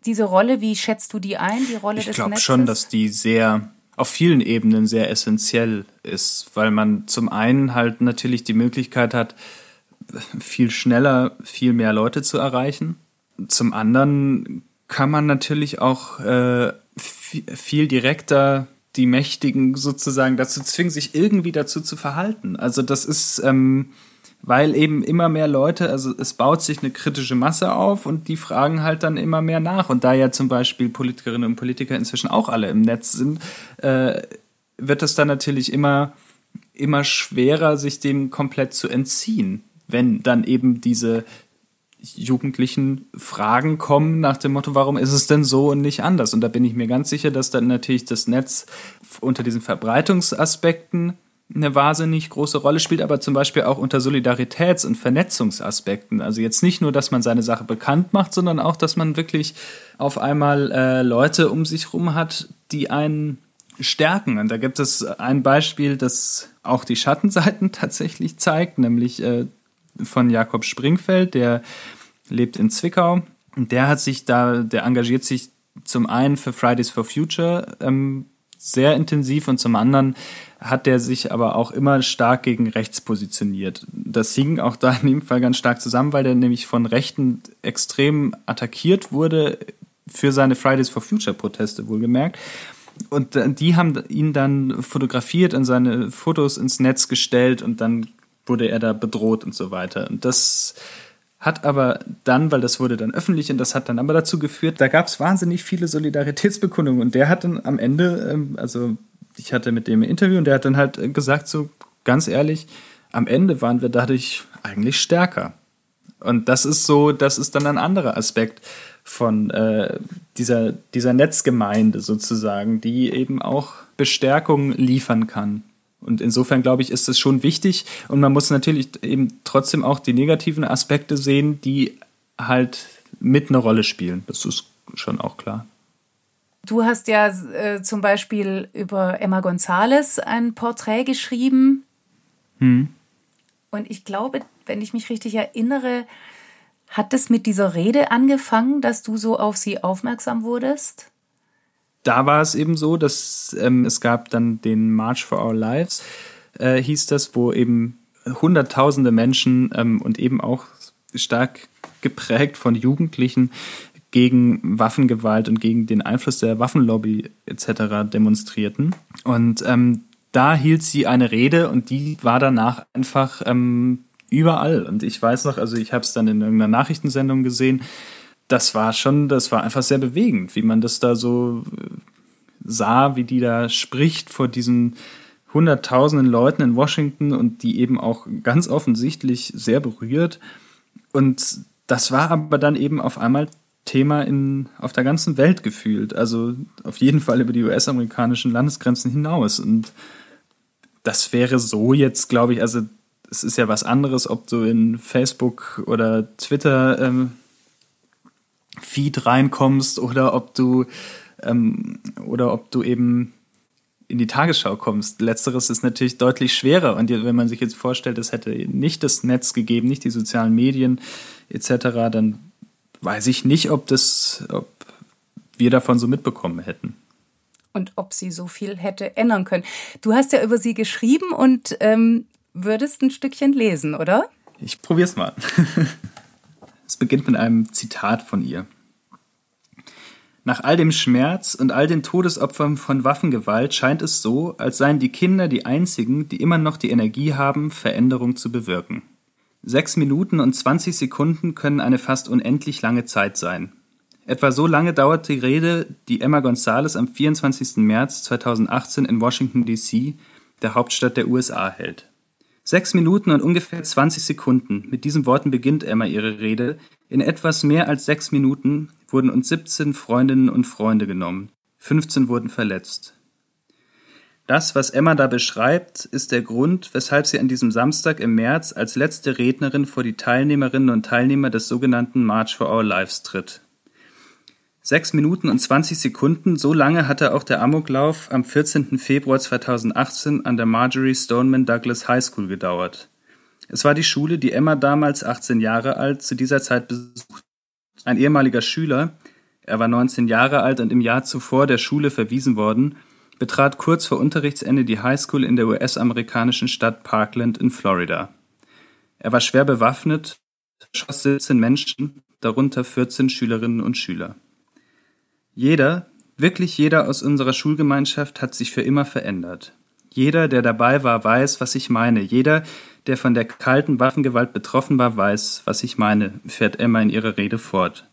diese Rolle, wie schätzt du die ein, die Rolle ich des? Ich glaube schon, dass die sehr auf vielen Ebenen sehr essentiell ist, weil man zum einen halt natürlich die Möglichkeit hat, viel schneller viel mehr Leute zu erreichen. Zum anderen kann man natürlich auch äh, viel direkter die Mächtigen sozusagen dazu zwingen, sich irgendwie dazu zu verhalten. Also das ist, ähm, weil eben immer mehr Leute, also es baut sich eine kritische Masse auf und die fragen halt dann immer mehr nach. Und da ja zum Beispiel Politikerinnen und Politiker inzwischen auch alle im Netz sind, äh, wird es dann natürlich immer, immer schwerer, sich dem komplett zu entziehen, wenn dann eben diese jugendlichen Fragen kommen nach dem Motto, warum ist es denn so und nicht anders? Und da bin ich mir ganz sicher, dass dann natürlich das Netz unter diesen Verbreitungsaspekten eine wahnsinnig große Rolle spielt, aber zum Beispiel auch unter Solidaritäts- und Vernetzungsaspekten. Also jetzt nicht nur, dass man seine Sache bekannt macht, sondern auch, dass man wirklich auf einmal äh, Leute um sich rum hat, die einen stärken. Und da gibt es ein Beispiel, das auch die Schattenseiten tatsächlich zeigt, nämlich äh, von Jakob Springfeld, der lebt in Zwickau. Und der hat sich da, der engagiert sich zum einen für Fridays for Future ähm, sehr intensiv und zum anderen hat der sich aber auch immer stark gegen rechts positioniert. Das hing auch da in dem Fall ganz stark zusammen, weil der nämlich von Rechten extrem attackiert wurde für seine Fridays for Future Proteste wohlgemerkt. Und die haben ihn dann fotografiert und seine Fotos ins Netz gestellt und dann wurde er da bedroht und so weiter. Und das hat aber dann, weil das wurde dann öffentlich und das hat dann aber dazu geführt, da gab es wahnsinnig viele Solidaritätsbekundungen und der hat dann am Ende, ähm, also ich hatte mit dem Interview und der hat dann halt gesagt, so ganz ehrlich, am Ende waren wir dadurch eigentlich stärker. Und das ist so, das ist dann ein anderer Aspekt von äh, dieser, dieser Netzgemeinde sozusagen, die eben auch Bestärkung liefern kann. Und insofern glaube ich, ist es schon wichtig und man muss natürlich eben trotzdem auch die negativen Aspekte sehen, die halt mit eine Rolle spielen. Das ist schon auch klar. Du hast ja äh, zum Beispiel über Emma González ein Porträt geschrieben. Hm. Und ich glaube, wenn ich mich richtig erinnere, hat es mit dieser Rede angefangen, dass du so auf sie aufmerksam wurdest? Da war es eben so, dass ähm, es gab dann den March for Our Lives, äh, hieß das, wo eben Hunderttausende Menschen ähm, und eben auch stark geprägt von Jugendlichen gegen Waffengewalt und gegen den Einfluss der Waffenlobby etc. demonstrierten. Und ähm, da hielt sie eine Rede und die war danach einfach ähm, überall. Und ich weiß noch, also ich habe es dann in irgendeiner Nachrichtensendung gesehen, das war schon, das war einfach sehr bewegend, wie man das da so äh, sah, wie die da spricht vor diesen hunderttausenden Leuten in Washington und die eben auch ganz offensichtlich sehr berührt. Und das war aber dann eben auf einmal Thema in, auf der ganzen Welt gefühlt. Also auf jeden Fall über die US-amerikanischen Landesgrenzen hinaus. Und das wäre so jetzt, glaube ich, also es ist ja was anderes, ob du in Facebook oder Twitter ähm, Feed reinkommst oder ob du ähm, oder ob du eben in die Tagesschau kommst. Letzteres ist natürlich deutlich schwerer. Und wenn man sich jetzt vorstellt, es hätte nicht das Netz gegeben, nicht die sozialen Medien etc., dann weiß ich nicht, ob das, ob wir davon so mitbekommen hätten. Und ob sie so viel hätte ändern können. Du hast ja über sie geschrieben und ähm, würdest ein Stückchen lesen, oder? Ich probier's mal. es beginnt mit einem Zitat von ihr. Nach all dem Schmerz und all den Todesopfern von Waffengewalt scheint es so, als seien die Kinder die einzigen, die immer noch die Energie haben, Veränderung zu bewirken. Sechs Minuten und zwanzig Sekunden können eine fast unendlich lange Zeit sein. Etwa so lange dauert die Rede, die Emma Gonzalez am 24. März 2018 in Washington, D.C., der Hauptstadt der USA, hält. Sechs Minuten und ungefähr 20 Sekunden. Mit diesen Worten beginnt Emma ihre Rede. In etwas mehr als sechs Minuten wurden uns 17 Freundinnen und Freunde genommen. 15 wurden verletzt. Das, was Emma da beschreibt, ist der Grund, weshalb sie an diesem Samstag im März als letzte Rednerin vor die Teilnehmerinnen und Teilnehmer des sogenannten March for Our Lives tritt. Sechs Minuten und 20 Sekunden, so lange hatte auch der Amoklauf am 14. Februar 2018 an der Marjorie Stoneman Douglas High School gedauert. Es war die Schule, die Emma damals 18 Jahre alt zu dieser Zeit besucht. Ein ehemaliger Schüler, er war 19 Jahre alt und im Jahr zuvor der Schule verwiesen worden, betrat kurz vor Unterrichtsende die High School in der US-amerikanischen Stadt Parkland in Florida. Er war schwer bewaffnet, schoss 17 Menschen, darunter 14 Schülerinnen und Schüler. Jeder, wirklich jeder aus unserer Schulgemeinschaft hat sich für immer verändert. Jeder, der dabei war, weiß, was ich meine. Jeder, der von der kalten Waffengewalt betroffen war, weiß, was ich meine, fährt Emma in ihrer Rede fort.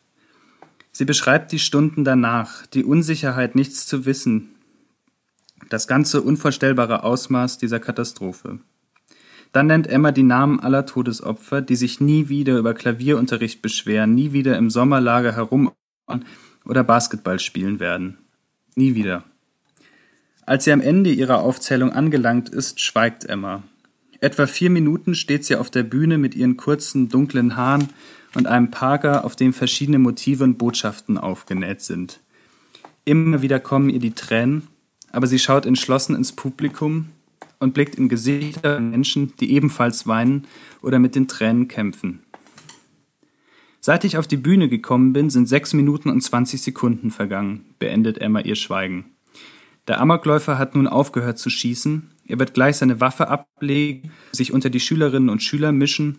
Sie beschreibt die Stunden danach, die Unsicherheit, nichts zu wissen, das ganze unvorstellbare Ausmaß dieser Katastrophe. Dann nennt Emma die Namen aller Todesopfer, die sich nie wieder über Klavierunterricht beschweren, nie wieder im Sommerlager herum oder Basketball spielen werden. Nie wieder. Als sie am Ende ihrer Aufzählung angelangt ist, schweigt Emma. Etwa vier Minuten steht sie auf der Bühne mit ihren kurzen, dunklen Haaren und einem Parker, auf dem verschiedene Motive und Botschaften aufgenäht sind. Immer wieder kommen ihr die Tränen, aber sie schaut entschlossen ins Publikum und blickt in Gesichter Menschen, die ebenfalls weinen oder mit den Tränen kämpfen. Seit ich auf die Bühne gekommen bin, sind sechs Minuten und zwanzig Sekunden vergangen, beendet Emma ihr Schweigen. Der Amokläufer hat nun aufgehört zu schießen. Er wird gleich seine Waffe ablegen, sich unter die Schülerinnen und Schüler mischen,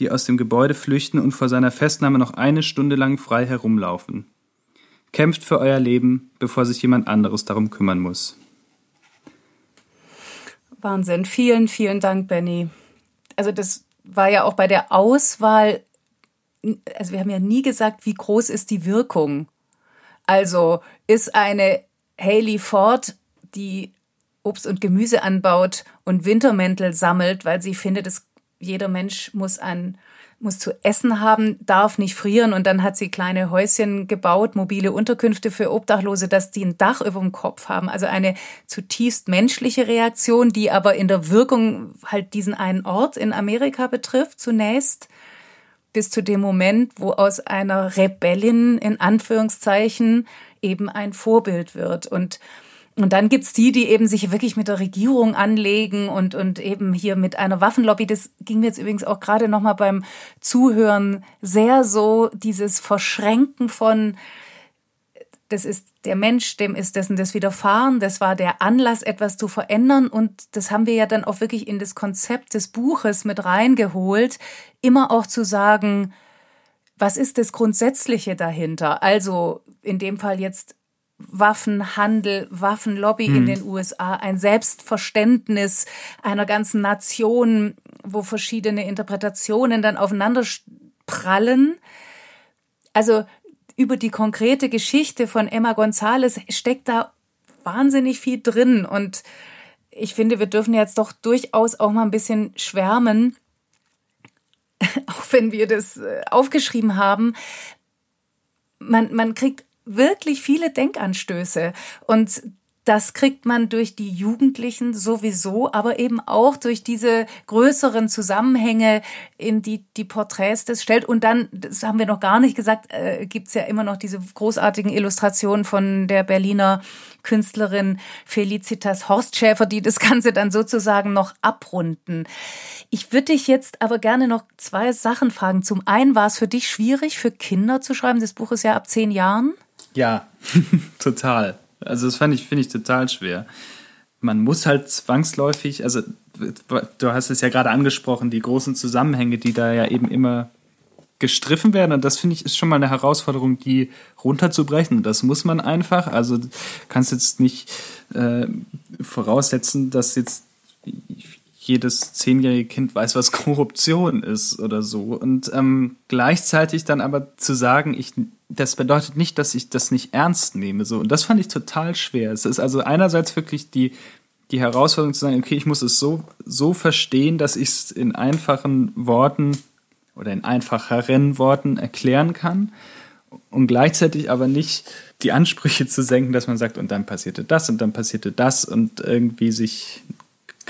die aus dem Gebäude flüchten und vor seiner Festnahme noch eine Stunde lang frei herumlaufen. Kämpft für euer Leben, bevor sich jemand anderes darum kümmern muss. Wahnsinn. Vielen, vielen Dank, Benny. Also das war ja auch bei der Auswahl also wir haben ja nie gesagt, wie groß ist die Wirkung. Also ist eine Haley Ford, die Obst und Gemüse anbaut und Wintermäntel sammelt, weil sie findet, dass jeder Mensch muss ein muss zu essen haben, darf nicht frieren und dann hat sie kleine Häuschen gebaut, mobile Unterkünfte für Obdachlose, dass die ein Dach über dem Kopf haben. Also eine zutiefst menschliche Reaktion, die aber in der Wirkung halt diesen einen Ort in Amerika betrifft zunächst bis zu dem Moment, wo aus einer Rebellin in Anführungszeichen eben ein Vorbild wird und und dann gibt's die, die eben sich wirklich mit der Regierung anlegen und, und eben hier mit einer Waffenlobby. Das ging mir jetzt übrigens auch gerade nochmal beim Zuhören sehr so, dieses Verschränken von, das ist der Mensch, dem ist dessen das widerfahren, das war der Anlass, etwas zu verändern und das haben wir ja dann auch wirklich in das Konzept des Buches mit reingeholt, immer auch zu sagen, was ist das Grundsätzliche dahinter? Also in dem Fall jetzt Waffenhandel, Waffenlobby hm. in den USA, ein Selbstverständnis einer ganzen Nation, wo verschiedene Interpretationen dann aufeinander prallen. Also über die konkrete Geschichte von Emma Gonzalez steckt da wahnsinnig viel drin und ich finde, wir dürfen jetzt doch durchaus auch mal ein bisschen schwärmen, auch wenn wir das äh, aufgeschrieben haben. Man, man kriegt wirklich viele Denkanstöße. Und das kriegt man durch die Jugendlichen sowieso, aber eben auch durch diese größeren Zusammenhänge, in die die Porträts das stellt. Und dann, das haben wir noch gar nicht gesagt, äh, gibt's ja immer noch diese großartigen Illustrationen von der Berliner Künstlerin Felicitas Horstschäfer, die das Ganze dann sozusagen noch abrunden. Ich würde dich jetzt aber gerne noch zwei Sachen fragen. Zum einen war es für dich schwierig, für Kinder zu schreiben. Das Buch ist ja ab zehn Jahren. Ja, total. Also das fand ich, finde ich total schwer. Man muss halt zwangsläufig, also du hast es ja gerade angesprochen, die großen Zusammenhänge, die da ja eben immer gestriffen werden. Und das finde ich ist schon mal eine Herausforderung, die runterzubrechen. Das muss man einfach. Also kannst jetzt nicht äh, voraussetzen, dass jetzt jedes zehnjährige Kind weiß, was Korruption ist oder so. Und ähm, gleichzeitig dann aber zu sagen, ich, das bedeutet nicht, dass ich das nicht ernst nehme. So. Und das fand ich total schwer. Es ist also einerseits wirklich die, die Herausforderung zu sagen, okay, ich muss es so, so verstehen, dass ich es in einfachen Worten oder in einfacheren Worten erklären kann und gleichzeitig aber nicht die Ansprüche zu senken, dass man sagt, und dann passierte das und dann passierte das und irgendwie sich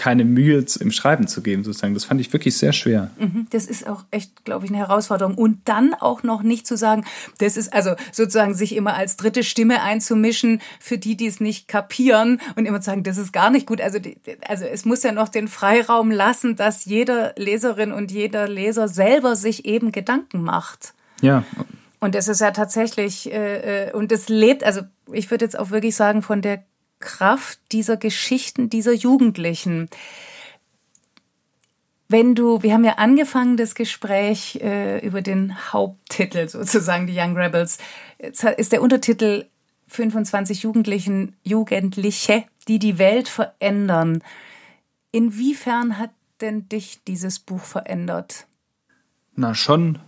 keine Mühe im Schreiben zu geben, sozusagen. Das fand ich wirklich sehr schwer. Mhm. Das ist auch echt, glaube ich, eine Herausforderung. Und dann auch noch nicht zu sagen, das ist also sozusagen sich immer als dritte Stimme einzumischen für die, die es nicht kapieren und immer zu sagen, das ist gar nicht gut. Also, also es muss ja noch den Freiraum lassen, dass jeder Leserin und jeder Leser selber sich eben Gedanken macht. Ja. Und es ist ja tatsächlich, äh, äh und es lebt, also ich würde jetzt auch wirklich sagen, von der Kraft dieser Geschichten dieser Jugendlichen. Wenn du, wir haben ja angefangen das Gespräch äh, über den Haupttitel sozusagen, die Young Rebels, Jetzt ist der Untertitel 25 Jugendlichen, Jugendliche, die die Welt verändern. Inwiefern hat denn dich dieses Buch verändert? Na, schon,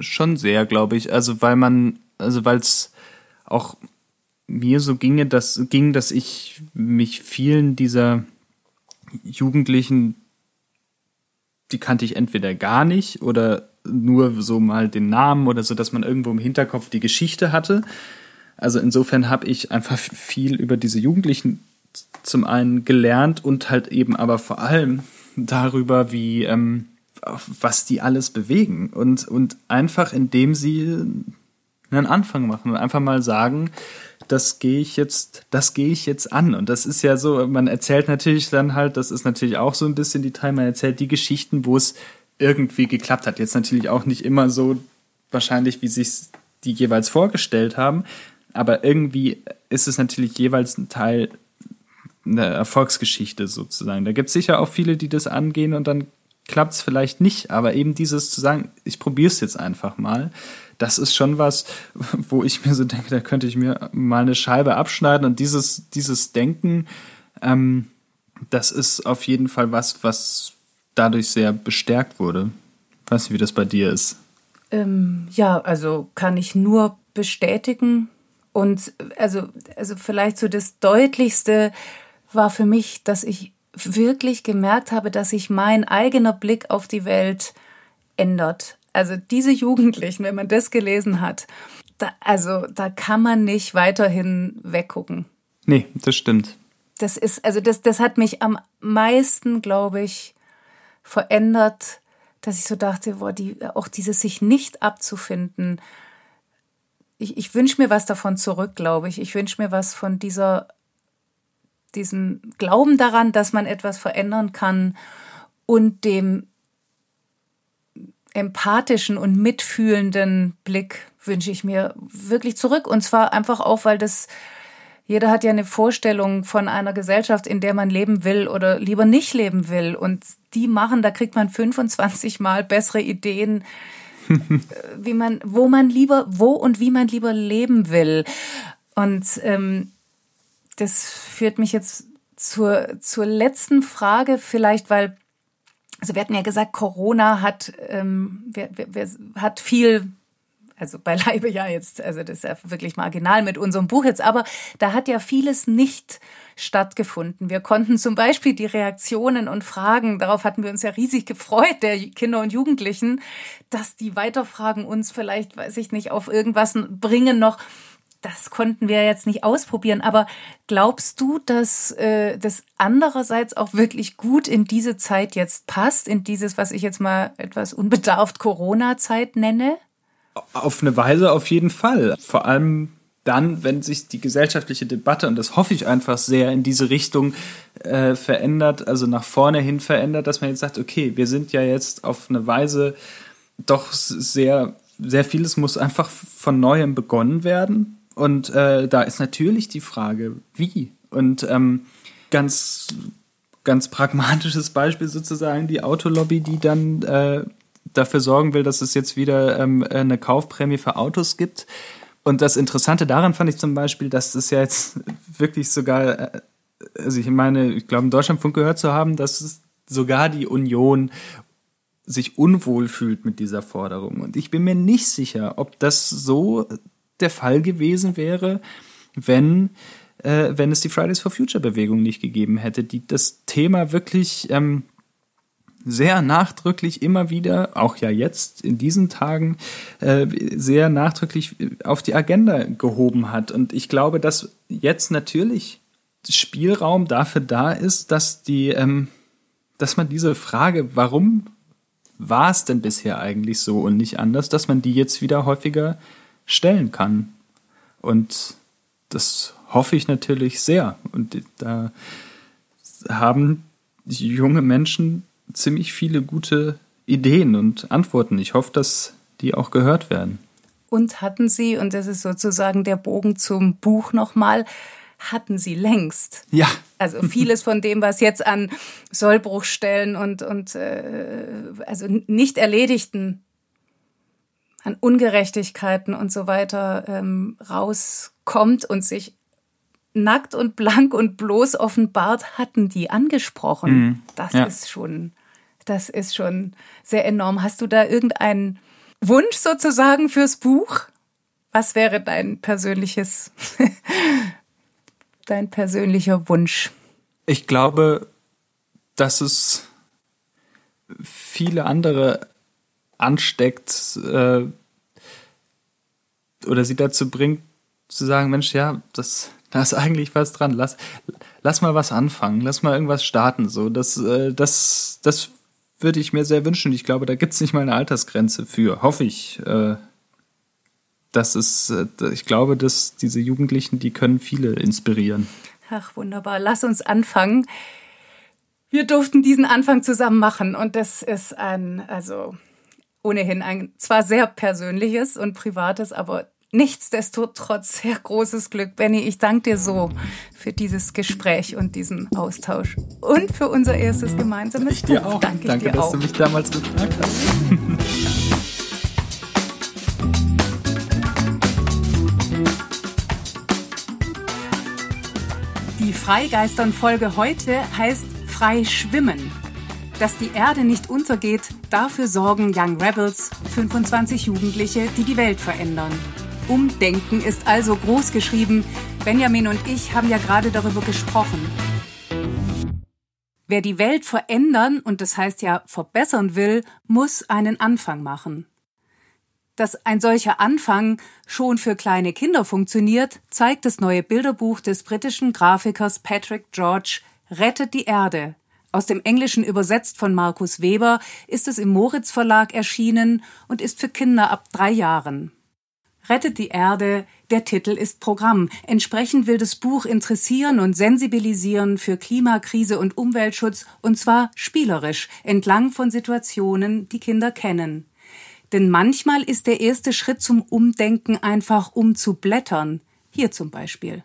schon sehr, glaube ich. Also, weil man, also, weil es auch mir so ginge, dass, ging, dass ich mich vielen dieser Jugendlichen, die kannte ich entweder gar nicht oder nur so mal den Namen oder so, dass man irgendwo im Hinterkopf die Geschichte hatte. Also insofern habe ich einfach viel über diese Jugendlichen zum einen gelernt und halt eben aber vor allem darüber, wie ähm, was die alles bewegen und und einfach indem sie einen Anfang machen und einfach mal sagen, das gehe ich jetzt, das gehe ich jetzt an. Und das ist ja so, man erzählt natürlich dann halt, das ist natürlich auch so ein bisschen die Teil, man erzählt die Geschichten, wo es irgendwie geklappt hat. Jetzt natürlich auch nicht immer so wahrscheinlich, wie sich die jeweils vorgestellt haben, aber irgendwie ist es natürlich jeweils ein Teil einer Erfolgsgeschichte sozusagen. Da gibt es sicher auch viele, die das angehen und dann klappt es vielleicht nicht, aber eben dieses zu sagen, ich probiere es jetzt einfach mal, das ist schon was, wo ich mir so denke, da könnte ich mir mal eine Scheibe abschneiden und dieses, dieses Denken, ähm, das ist auf jeden Fall was, was dadurch sehr bestärkt wurde. Ich weiß nicht, wie das bei dir ist. Ähm, ja, also kann ich nur bestätigen. Und also, also vielleicht so das Deutlichste war für mich, dass ich wirklich gemerkt habe, dass sich mein eigener Blick auf die Welt ändert. Also diese Jugendlichen, wenn man das gelesen hat, da, also da kann man nicht weiterhin weggucken. Nee, das stimmt. Das ist, also das, das hat mich am meisten, glaube ich, verändert, dass ich so dachte, boah, die, auch dieses sich nicht abzufinden. Ich, ich wünsche mir was davon zurück, glaube ich. Ich wünsche mir was von dieser, diesem Glauben daran, dass man etwas verändern kann und dem empathischen und mitfühlenden Blick wünsche ich mir wirklich zurück. Und zwar einfach auch, weil das jeder hat ja eine Vorstellung von einer Gesellschaft, in der man leben will oder lieber nicht leben will. Und die machen, da kriegt man 25 Mal bessere Ideen, wie man, wo man lieber, wo und wie man lieber leben will. Und ähm, das führt mich jetzt zur, zur letzten Frage, vielleicht weil, also wir hatten ja gesagt, Corona hat, ähm, wer, wer, wer, hat viel also beileibe ja jetzt, also das ist ja wirklich marginal mit unserem Buch jetzt, aber da hat ja vieles nicht stattgefunden. Wir konnten zum Beispiel die Reaktionen und Fragen, darauf hatten wir uns ja riesig gefreut, der Kinder und Jugendlichen, dass die Weiterfragen uns vielleicht, weiß ich nicht, auf irgendwas bringen noch. Das konnten wir jetzt nicht ausprobieren, aber glaubst du, dass äh, das andererseits auch wirklich gut in diese Zeit jetzt passt, in dieses, was ich jetzt mal etwas unbedarft Corona-Zeit nenne? Auf eine Weise auf jeden Fall. Vor allem dann, wenn sich die gesellschaftliche Debatte, und das hoffe ich einfach sehr, in diese Richtung äh, verändert, also nach vorne hin verändert, dass man jetzt sagt, okay, wir sind ja jetzt auf eine Weise doch sehr, sehr vieles muss einfach von neuem begonnen werden. Und äh, da ist natürlich die Frage, wie? Und ähm, ganz, ganz pragmatisches Beispiel sozusagen, die Autolobby, die dann äh, dafür sorgen will, dass es jetzt wieder ähm, eine Kaufprämie für Autos gibt. Und das Interessante daran fand ich zum Beispiel, dass es ja jetzt wirklich sogar, äh, also ich meine, ich glaube, in Deutschlandfunk gehört zu haben, dass sogar die Union sich unwohl fühlt mit dieser Forderung. Und ich bin mir nicht sicher, ob das so der Fall gewesen wäre, wenn, äh, wenn es die Fridays for Future Bewegung nicht gegeben hätte, die das Thema wirklich ähm, sehr nachdrücklich immer wieder, auch ja jetzt in diesen Tagen, äh, sehr nachdrücklich auf die Agenda gehoben hat. Und ich glaube, dass jetzt natürlich Spielraum dafür da ist, dass die, ähm, dass man diese Frage, warum war es denn bisher eigentlich so und nicht anders, dass man die jetzt wieder häufiger stellen kann. Und das hoffe ich natürlich sehr. Und da haben junge Menschen ziemlich viele gute Ideen und Antworten. Ich hoffe, dass die auch gehört werden. Und hatten Sie, und das ist sozusagen der Bogen zum Buch nochmal, hatten Sie längst. Ja. Also vieles von dem, was jetzt an Sollbruchstellen und, und äh, also nicht erledigten, an Ungerechtigkeiten und so weiter ähm, rauskommt und sich nackt und blank und bloß offenbart, hatten die angesprochen. Mhm. Das ja. ist schon das ist schon sehr enorm. Hast du da irgendeinen Wunsch sozusagen fürs Buch? Was wäre dein persönliches, dein persönlicher Wunsch? Ich glaube, dass es viele andere ansteckt äh, oder sie dazu bringt, zu sagen, Mensch, ja, das, da ist eigentlich was dran. Lass, lass mal was anfangen, lass mal irgendwas starten. So, das, äh, das, das würde ich mir sehr wünschen. Ich glaube, da gibt es nicht mal eine Altersgrenze für. Hoffe ich. Äh, das ist, äh, ich glaube, dass diese Jugendlichen, die können viele inspirieren. Ach, wunderbar. Lass uns anfangen. Wir durften diesen Anfang zusammen machen und das ist ein, also ohnehin ein zwar sehr persönliches und privates, aber nichtsdestotrotz sehr großes Glück. Benny, ich danke dir so für dieses Gespräch und diesen Austausch und für unser erstes gemeinsames ich dir auch. Danke, danke dass auch. du mich damals gefragt hast. Die Freigeistern-Folge heute heißt Frei schwimmen. Dass die Erde nicht untergeht, dafür sorgen Young Rebels, 25 Jugendliche, die die Welt verändern. Umdenken ist also groß geschrieben. Benjamin und ich haben ja gerade darüber gesprochen. Wer die Welt verändern, und das heißt ja verbessern will, muss einen Anfang machen. Dass ein solcher Anfang schon für kleine Kinder funktioniert, zeigt das neue Bilderbuch des britischen Grafikers Patrick George Rettet die Erde. Aus dem Englischen übersetzt von Markus Weber ist es im Moritz Verlag erschienen und ist für Kinder ab drei Jahren. Rettet die Erde, der Titel ist Programm. Entsprechend will das Buch interessieren und sensibilisieren für Klimakrise und Umweltschutz und zwar spielerisch, entlang von Situationen, die Kinder kennen. Denn manchmal ist der erste Schritt zum Umdenken einfach umzublättern. Hier zum Beispiel.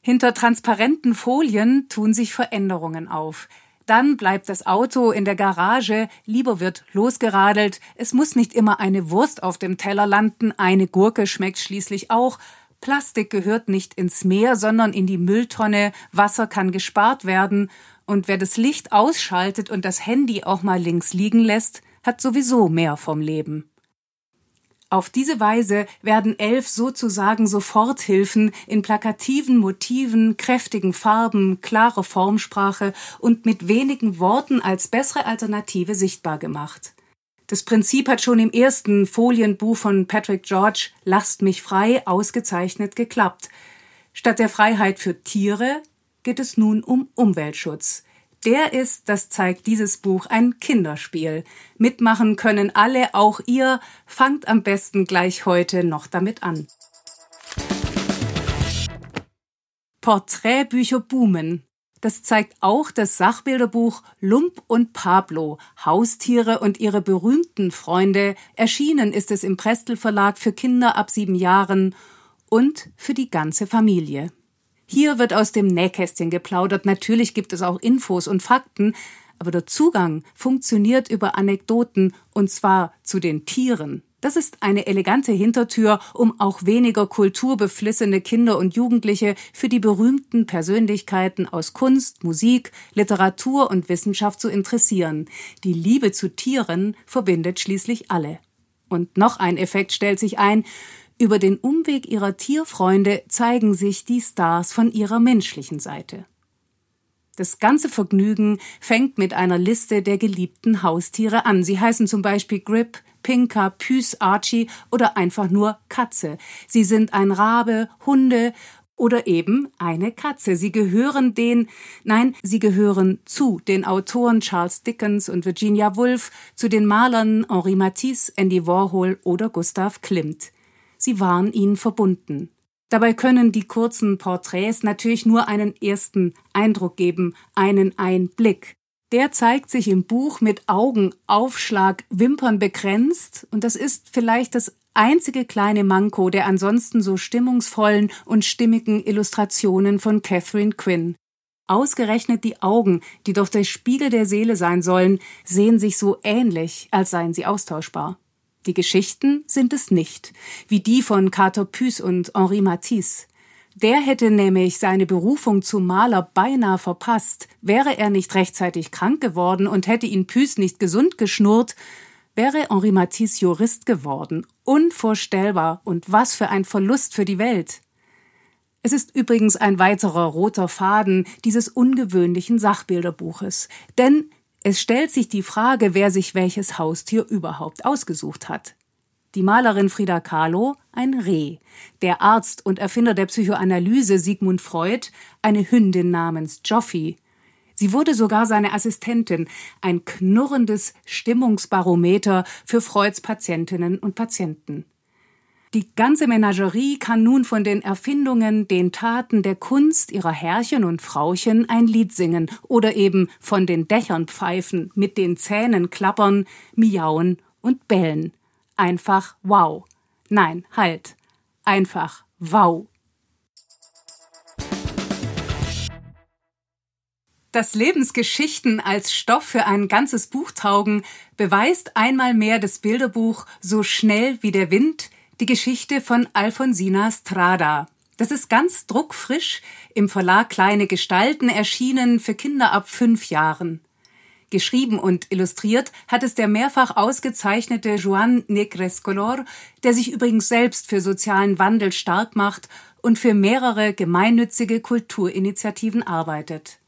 Hinter transparenten Folien tun sich Veränderungen auf. Dann bleibt das Auto in der Garage, lieber wird losgeradelt, es muss nicht immer eine Wurst auf dem Teller landen, eine Gurke schmeckt schließlich auch, Plastik gehört nicht ins Meer, sondern in die Mülltonne, Wasser kann gespart werden, und wer das Licht ausschaltet und das Handy auch mal links liegen lässt, hat sowieso mehr vom Leben. Auf diese Weise werden elf sozusagen Soforthilfen in plakativen Motiven, kräftigen Farben, klarer Formsprache und mit wenigen Worten als bessere Alternative sichtbar gemacht. Das Prinzip hat schon im ersten Folienbuch von Patrick George Lasst mich frei ausgezeichnet geklappt. Statt der Freiheit für Tiere geht es nun um Umweltschutz. Der ist, das zeigt dieses Buch, ein Kinderspiel. Mitmachen können alle, auch ihr. Fangt am besten gleich heute noch damit an. Porträtbücher boomen. Das zeigt auch das Sachbilderbuch Lump und Pablo, Haustiere und ihre berühmten Freunde. Erschienen ist es im Prestel Verlag für Kinder ab sieben Jahren und für die ganze Familie. Hier wird aus dem Nähkästchen geplaudert. Natürlich gibt es auch Infos und Fakten, aber der Zugang funktioniert über Anekdoten und zwar zu den Tieren. Das ist eine elegante Hintertür, um auch weniger kulturbeflissene Kinder und Jugendliche für die berühmten Persönlichkeiten aus Kunst, Musik, Literatur und Wissenschaft zu interessieren. Die Liebe zu Tieren verbindet schließlich alle. Und noch ein Effekt stellt sich ein. Über den Umweg ihrer Tierfreunde zeigen sich die Stars von ihrer menschlichen Seite. Das ganze Vergnügen fängt mit einer Liste der geliebten Haustiere an. Sie heißen zum Beispiel Grip, Pinka, Püs, Archie oder einfach nur Katze. Sie sind ein Rabe, Hunde oder eben eine Katze. Sie gehören den, nein, sie gehören zu den Autoren Charles Dickens und Virginia Woolf, zu den Malern Henri Matisse, Andy Warhol oder Gustav Klimt sie waren ihnen verbunden. Dabei können die kurzen Porträts natürlich nur einen ersten Eindruck geben, einen Einblick. Der zeigt sich im Buch mit Augenaufschlag, Wimpern begrenzt, und das ist vielleicht das einzige kleine Manko der ansonsten so stimmungsvollen und stimmigen Illustrationen von Catherine Quinn. Ausgerechnet die Augen, die doch der Spiegel der Seele sein sollen, sehen sich so ähnlich, als seien sie austauschbar. Die Geschichten sind es nicht, wie die von Carter Püs und Henri Matisse. Der hätte nämlich seine Berufung zum Maler beinahe verpasst. Wäre er nicht rechtzeitig krank geworden und hätte ihn Püs nicht gesund geschnurrt, wäre Henri Matisse Jurist geworden. Unvorstellbar und was für ein Verlust für die Welt. Es ist übrigens ein weiterer roter Faden dieses ungewöhnlichen Sachbilderbuches, denn es stellt sich die Frage, wer sich welches Haustier überhaupt ausgesucht hat. Die Malerin Frida Kahlo ein Reh, der Arzt und Erfinder der Psychoanalyse Sigmund Freud eine Hündin namens Joffi. Sie wurde sogar seine Assistentin, ein knurrendes Stimmungsbarometer für Freuds Patientinnen und Patienten. Die ganze Menagerie kann nun von den Erfindungen, den Taten der Kunst ihrer Herrchen und Frauchen ein Lied singen oder eben von den Dächern pfeifen, mit den Zähnen klappern, miauen und bellen. Einfach wow. Nein, halt. Einfach wow. Dass Lebensgeschichten als Stoff für ein ganzes Buch taugen, beweist einmal mehr das Bilderbuch So schnell wie der Wind, die Geschichte von Alfonsina Strada. Das ist ganz druckfrisch, im Verlag Kleine Gestalten erschienen für Kinder ab fünf Jahren. Geschrieben und illustriert hat es der mehrfach ausgezeichnete Juan Negrescolor, der sich übrigens selbst für sozialen Wandel stark macht und für mehrere gemeinnützige Kulturinitiativen arbeitet.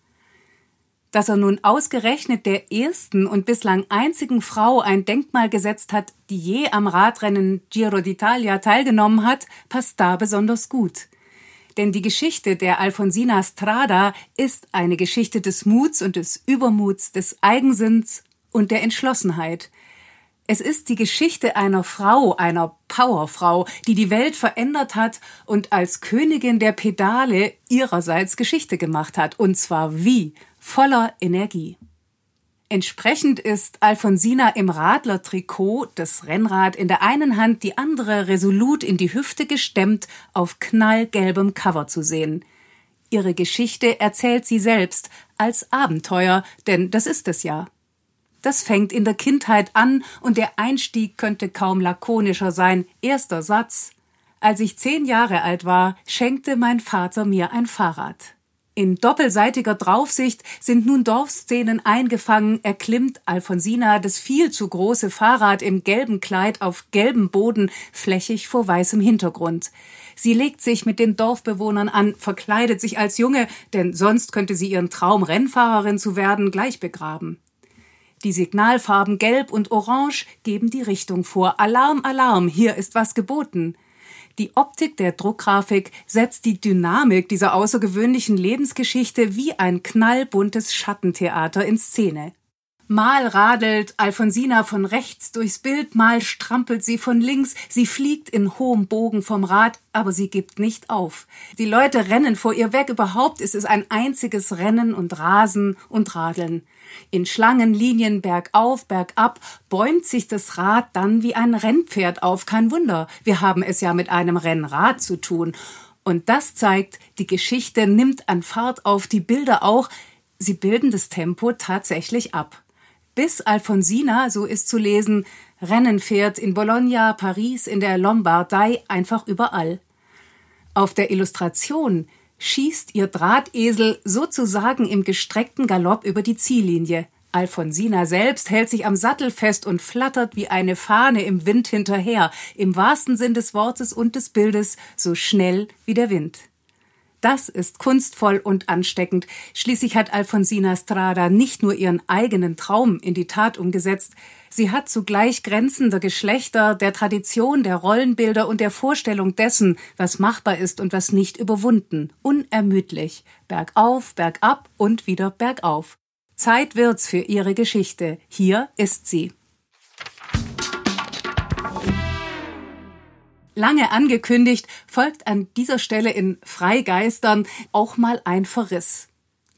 Dass er nun ausgerechnet der ersten und bislang einzigen Frau ein Denkmal gesetzt hat, die je am Radrennen Giro d'Italia teilgenommen hat, passt da besonders gut. Denn die Geschichte der Alfonsina Strada ist eine Geschichte des Muts und des Übermuts, des Eigensinns und der Entschlossenheit. Es ist die Geschichte einer Frau, einer Powerfrau, die die Welt verändert hat und als Königin der Pedale ihrerseits Geschichte gemacht hat. Und zwar wie? Voller Energie. Entsprechend ist Alfonsina im Radlertrikot, das Rennrad in der einen Hand, die andere resolut in die Hüfte gestemmt, auf knallgelbem Cover zu sehen. Ihre Geschichte erzählt sie selbst als Abenteuer, denn das ist es ja. Das fängt in der Kindheit an und der Einstieg könnte kaum lakonischer sein. Erster Satz. Als ich zehn Jahre alt war, schenkte mein Vater mir ein Fahrrad. In doppelseitiger Draufsicht sind nun Dorfszenen eingefangen, erklimmt Alfonsina das viel zu große Fahrrad im gelben Kleid auf gelbem Boden, flächig vor weißem Hintergrund. Sie legt sich mit den Dorfbewohnern an, verkleidet sich als Junge, denn sonst könnte sie ihren Traum Rennfahrerin zu werden gleich begraben. Die Signalfarben Gelb und Orange geben die Richtung vor. Alarm, Alarm, hier ist was geboten. Die Optik der Druckgrafik setzt die Dynamik dieser außergewöhnlichen Lebensgeschichte wie ein knallbuntes Schattentheater in Szene. Mal radelt Alfonsina von rechts durchs Bild, mal strampelt sie von links, sie fliegt in hohem Bogen vom Rad, aber sie gibt nicht auf. Die Leute rennen vor ihr weg, überhaupt ist es ein einziges Rennen und Rasen und Radeln. In Schlangenlinien bergauf, bergab bäumt sich das Rad dann wie ein Rennpferd auf. Kein Wunder, wir haben es ja mit einem Rennrad zu tun. Und das zeigt, die Geschichte nimmt an Fahrt auf, die Bilder auch, sie bilden das Tempo tatsächlich ab. Bis Alfonsina, so ist zu lesen, Rennen fährt in Bologna, Paris, in der Lombardei, einfach überall. Auf der Illustration schießt ihr Drahtesel sozusagen im gestreckten Galopp über die Ziellinie. Alfonsina selbst hält sich am Sattel fest und flattert wie eine Fahne im Wind hinterher, im wahrsten Sinn des Wortes und des Bildes, so schnell wie der Wind. Das ist kunstvoll und ansteckend. Schließlich hat Alfonsina Strada nicht nur ihren eigenen Traum in die Tat umgesetzt, sie hat zugleich Grenzen der Geschlechter, der Tradition, der Rollenbilder und der Vorstellung dessen, was machbar ist und was nicht überwunden, unermüdlich, bergauf, bergab und wieder bergauf. Zeit wird's für ihre Geschichte. Hier ist sie. Lange angekündigt, folgt an dieser Stelle in Freigeistern auch mal ein Verriss.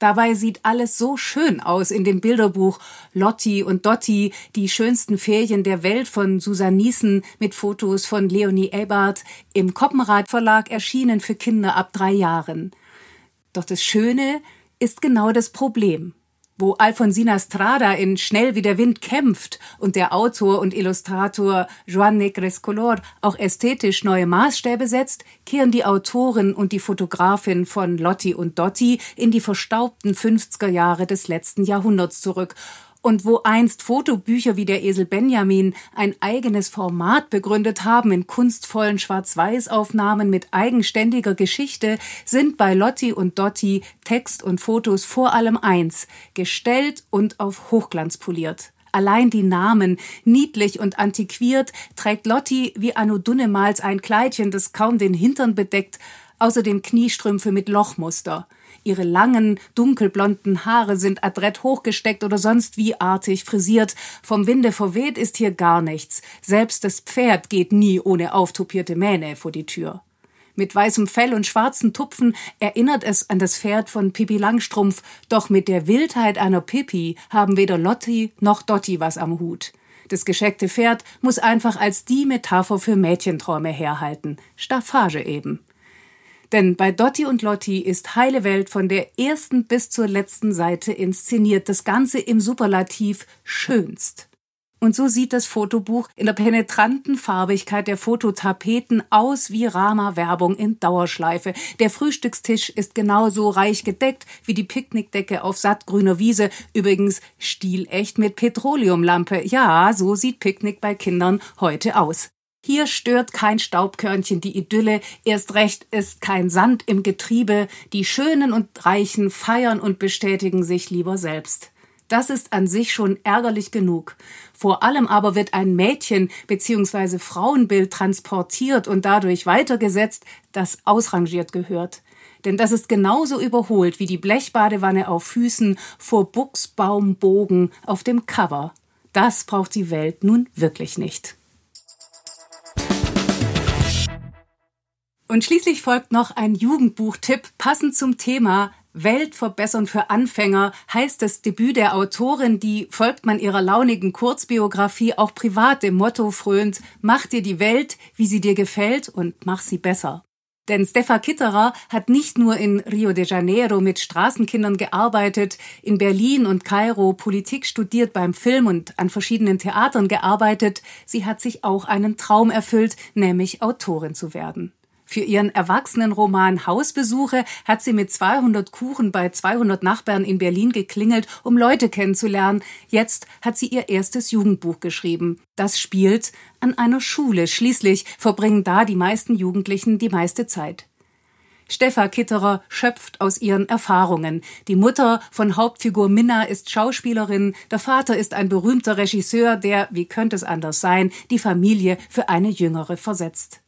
Dabei sieht alles so schön aus in dem Bilderbuch Lotti und Dotti, die schönsten Ferien der Welt von Susan Niesen mit Fotos von Leonie Ebert, im Koppenrad Verlag erschienen für Kinder ab drei Jahren. Doch das Schöne ist genau das Problem wo Alfonsina Strada in Schnell wie der Wind kämpft und der Autor und Illustrator Joan Negrescolor auch ästhetisch neue Maßstäbe setzt, kehren die Autorin und die Fotografin von Lotti und Dotti in die verstaubten 50er Jahre des letzten Jahrhunderts zurück und wo einst Fotobücher wie der Esel Benjamin ein eigenes Format begründet haben in kunstvollen Schwarz-Weiß-Aufnahmen mit eigenständiger Geschichte, sind bei Lotti und Dotti Text und Fotos vor allem eins, gestellt und auf Hochglanz poliert. Allein die Namen, niedlich und antiquiert, trägt Lotti wie Anno Dunnemals ein Kleidchen, das kaum den Hintern bedeckt, außerdem Kniestrümpfe mit Lochmuster. Ihre langen, dunkelblonden Haare sind adrett hochgesteckt oder sonst wie artig frisiert. Vom Winde verweht ist hier gar nichts. Selbst das Pferd geht nie ohne auftopierte Mähne vor die Tür. Mit weißem Fell und schwarzen Tupfen erinnert es an das Pferd von Pippi Langstrumpf, doch mit der Wildheit einer Pippi haben weder Lotti noch Dotti was am Hut. Das gescheckte Pferd muss einfach als die Metapher für Mädchenträume herhalten. Staffage eben. Denn bei Dotti und Lotti ist Heile Welt von der ersten bis zur letzten Seite inszeniert, das Ganze im Superlativ schönst. Und so sieht das Fotobuch in der penetranten Farbigkeit der Fototapeten aus wie Rama-Werbung in Dauerschleife. Der Frühstückstisch ist genauso reich gedeckt wie die Picknickdecke auf sattgrüner Wiese. Übrigens stilecht mit Petroleumlampe. Ja, so sieht Picknick bei Kindern heute aus. Hier stört kein Staubkörnchen die Idylle, erst recht ist kein Sand im Getriebe, die Schönen und Reichen feiern und bestätigen sich lieber selbst. Das ist an sich schon ärgerlich genug. Vor allem aber wird ein Mädchen bzw. Frauenbild transportiert und dadurch weitergesetzt, das ausrangiert gehört. Denn das ist genauso überholt wie die Blechbadewanne auf Füßen vor Buchsbaumbogen auf dem Cover. Das braucht die Welt nun wirklich nicht. Und schließlich folgt noch ein Jugendbuchtipp passend zum Thema Welt verbessern für Anfänger heißt das Debüt der Autorin, die folgt man ihrer launigen Kurzbiografie auch privat dem Motto frönt, mach dir die Welt, wie sie dir gefällt und mach sie besser. Denn Steffa Kitterer hat nicht nur in Rio de Janeiro mit Straßenkindern gearbeitet, in Berlin und Kairo Politik studiert, beim Film und an verschiedenen Theatern gearbeitet, sie hat sich auch einen Traum erfüllt, nämlich Autorin zu werden. Für ihren Erwachsenenroman Hausbesuche hat sie mit 200 Kuchen bei 200 Nachbarn in Berlin geklingelt, um Leute kennenzulernen. Jetzt hat sie ihr erstes Jugendbuch geschrieben. Das spielt an einer Schule. Schließlich verbringen da die meisten Jugendlichen die meiste Zeit. Steffa Kitterer schöpft aus ihren Erfahrungen. Die Mutter von Hauptfigur Minna ist Schauspielerin, der Vater ist ein berühmter Regisseur, der, wie könnte es anders sein, die Familie für eine jüngere versetzt.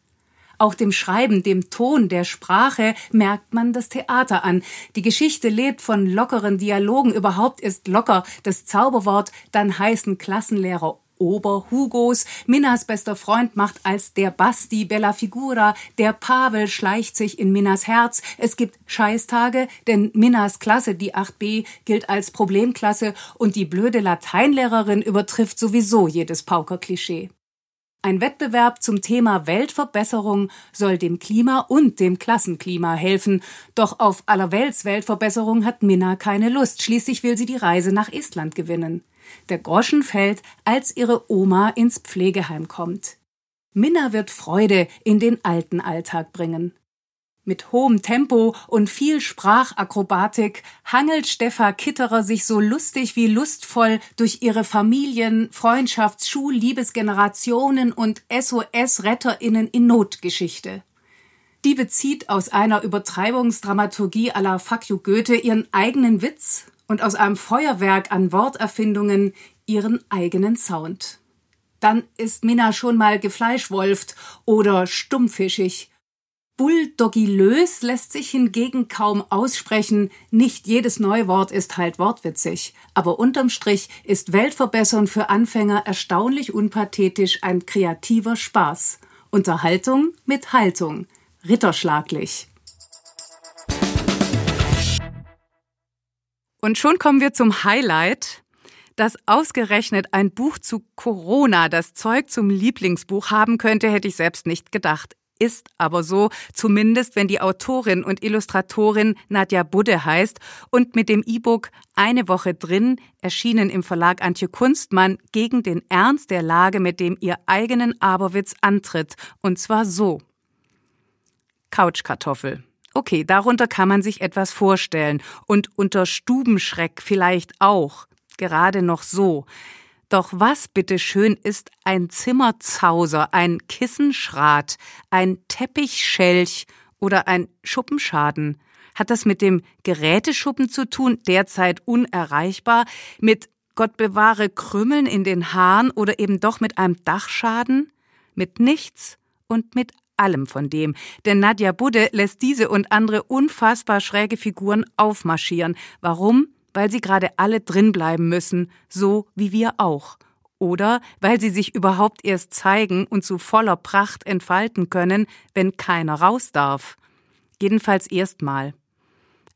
Auch dem Schreiben, dem Ton, der Sprache merkt man das Theater an. Die Geschichte lebt von lockeren Dialogen. Überhaupt ist locker das Zauberwort. Dann heißen Klassenlehrer Ober Hugos. Minnas bester Freund macht als der Basti Bella Figura. Der Pavel schleicht sich in Minnas Herz. Es gibt Scheißtage, denn Minnas Klasse, die 8b, gilt als Problemklasse und die blöde Lateinlehrerin übertrifft sowieso jedes Pauker-Klischee. Ein Wettbewerb zum Thema Weltverbesserung soll dem Klima und dem Klassenklima helfen. Doch auf allerwelts Weltverbesserung hat Minna keine Lust. Schließlich will sie die Reise nach Estland gewinnen. Der Groschen fällt, als ihre Oma ins Pflegeheim kommt. Minna wird Freude in den alten Alltag bringen. Mit hohem Tempo und viel Sprachakrobatik hangelt Steffa Kitterer sich so lustig wie lustvoll durch ihre Familien, Freundschafts-, Schul-, Liebesgenerationen und SOS-RetterInnen in Notgeschichte. Die bezieht aus einer Übertreibungsdramaturgie à la Fuck you Goethe ihren eigenen Witz und aus einem Feuerwerk an Worterfindungen ihren eigenen Sound. Dann ist Minna schon mal gefleischwolft oder stummfischig Bulldogilös lässt sich hingegen kaum aussprechen. Nicht jedes Neuwort ist halt wortwitzig. Aber unterm Strich ist Weltverbessern für Anfänger erstaunlich unpathetisch ein kreativer Spaß. Unterhaltung mit Haltung. Ritterschlaglich. Und schon kommen wir zum Highlight. Dass ausgerechnet ein Buch zu Corona das Zeug zum Lieblingsbuch haben könnte, hätte ich selbst nicht gedacht ist aber so, zumindest wenn die Autorin und Illustratorin Nadja Budde heißt und mit dem E-Book Eine Woche drin, erschienen im Verlag Antje Kunstmann, gegen den Ernst der Lage mit dem ihr eigenen Aberwitz antritt. Und zwar so. Couchkartoffel. Okay, darunter kann man sich etwas vorstellen. Und unter Stubenschreck vielleicht auch. Gerade noch so. Doch was bitteschön ist ein Zimmerzauser, ein Kissenschrat, ein Teppichschelch oder ein Schuppenschaden? Hat das mit dem Geräteschuppen zu tun, derzeit unerreichbar, mit Gott bewahre Krümmeln in den Haaren oder eben doch mit einem Dachschaden? Mit nichts und mit allem von dem. Denn Nadja Budde lässt diese und andere unfassbar schräge Figuren aufmarschieren. Warum? Weil sie gerade alle drin bleiben müssen, so wie wir auch. Oder weil sie sich überhaupt erst zeigen und zu voller Pracht entfalten können, wenn keiner raus darf. Jedenfalls erstmal.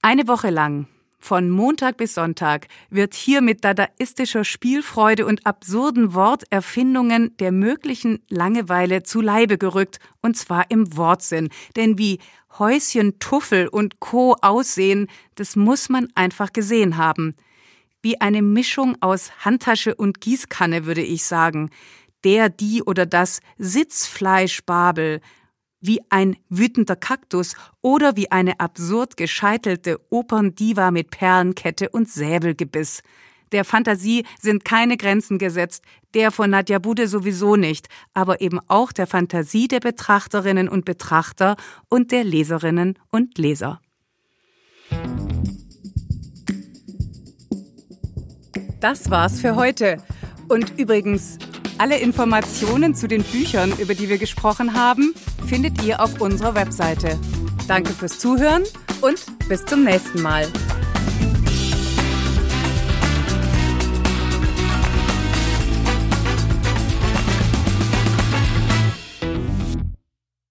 Eine Woche lang von Montag bis Sonntag wird hier mit dadaistischer Spielfreude und absurden Worterfindungen der möglichen Langeweile zu Leibe gerückt, und zwar im Wortsinn. Denn wie Häuschen Tuffel und Co. aussehen, das muss man einfach gesehen haben. wie eine Mischung aus Handtasche und Gießkanne, würde ich sagen. Der, die oder das Sitzfleischbabel, wie ein wütender Kaktus oder wie eine absurd gescheitelte Operndiva mit Perlenkette und Säbelgebiss. Der Fantasie sind keine Grenzen gesetzt, der von Nadja Bude sowieso nicht, aber eben auch der Fantasie der Betrachterinnen und Betrachter und der Leserinnen und Leser. Das war's für heute. Und übrigens, alle Informationen zu den Büchern, über die wir gesprochen haben, findet ihr auf unserer Webseite. Danke fürs Zuhören und bis zum nächsten Mal.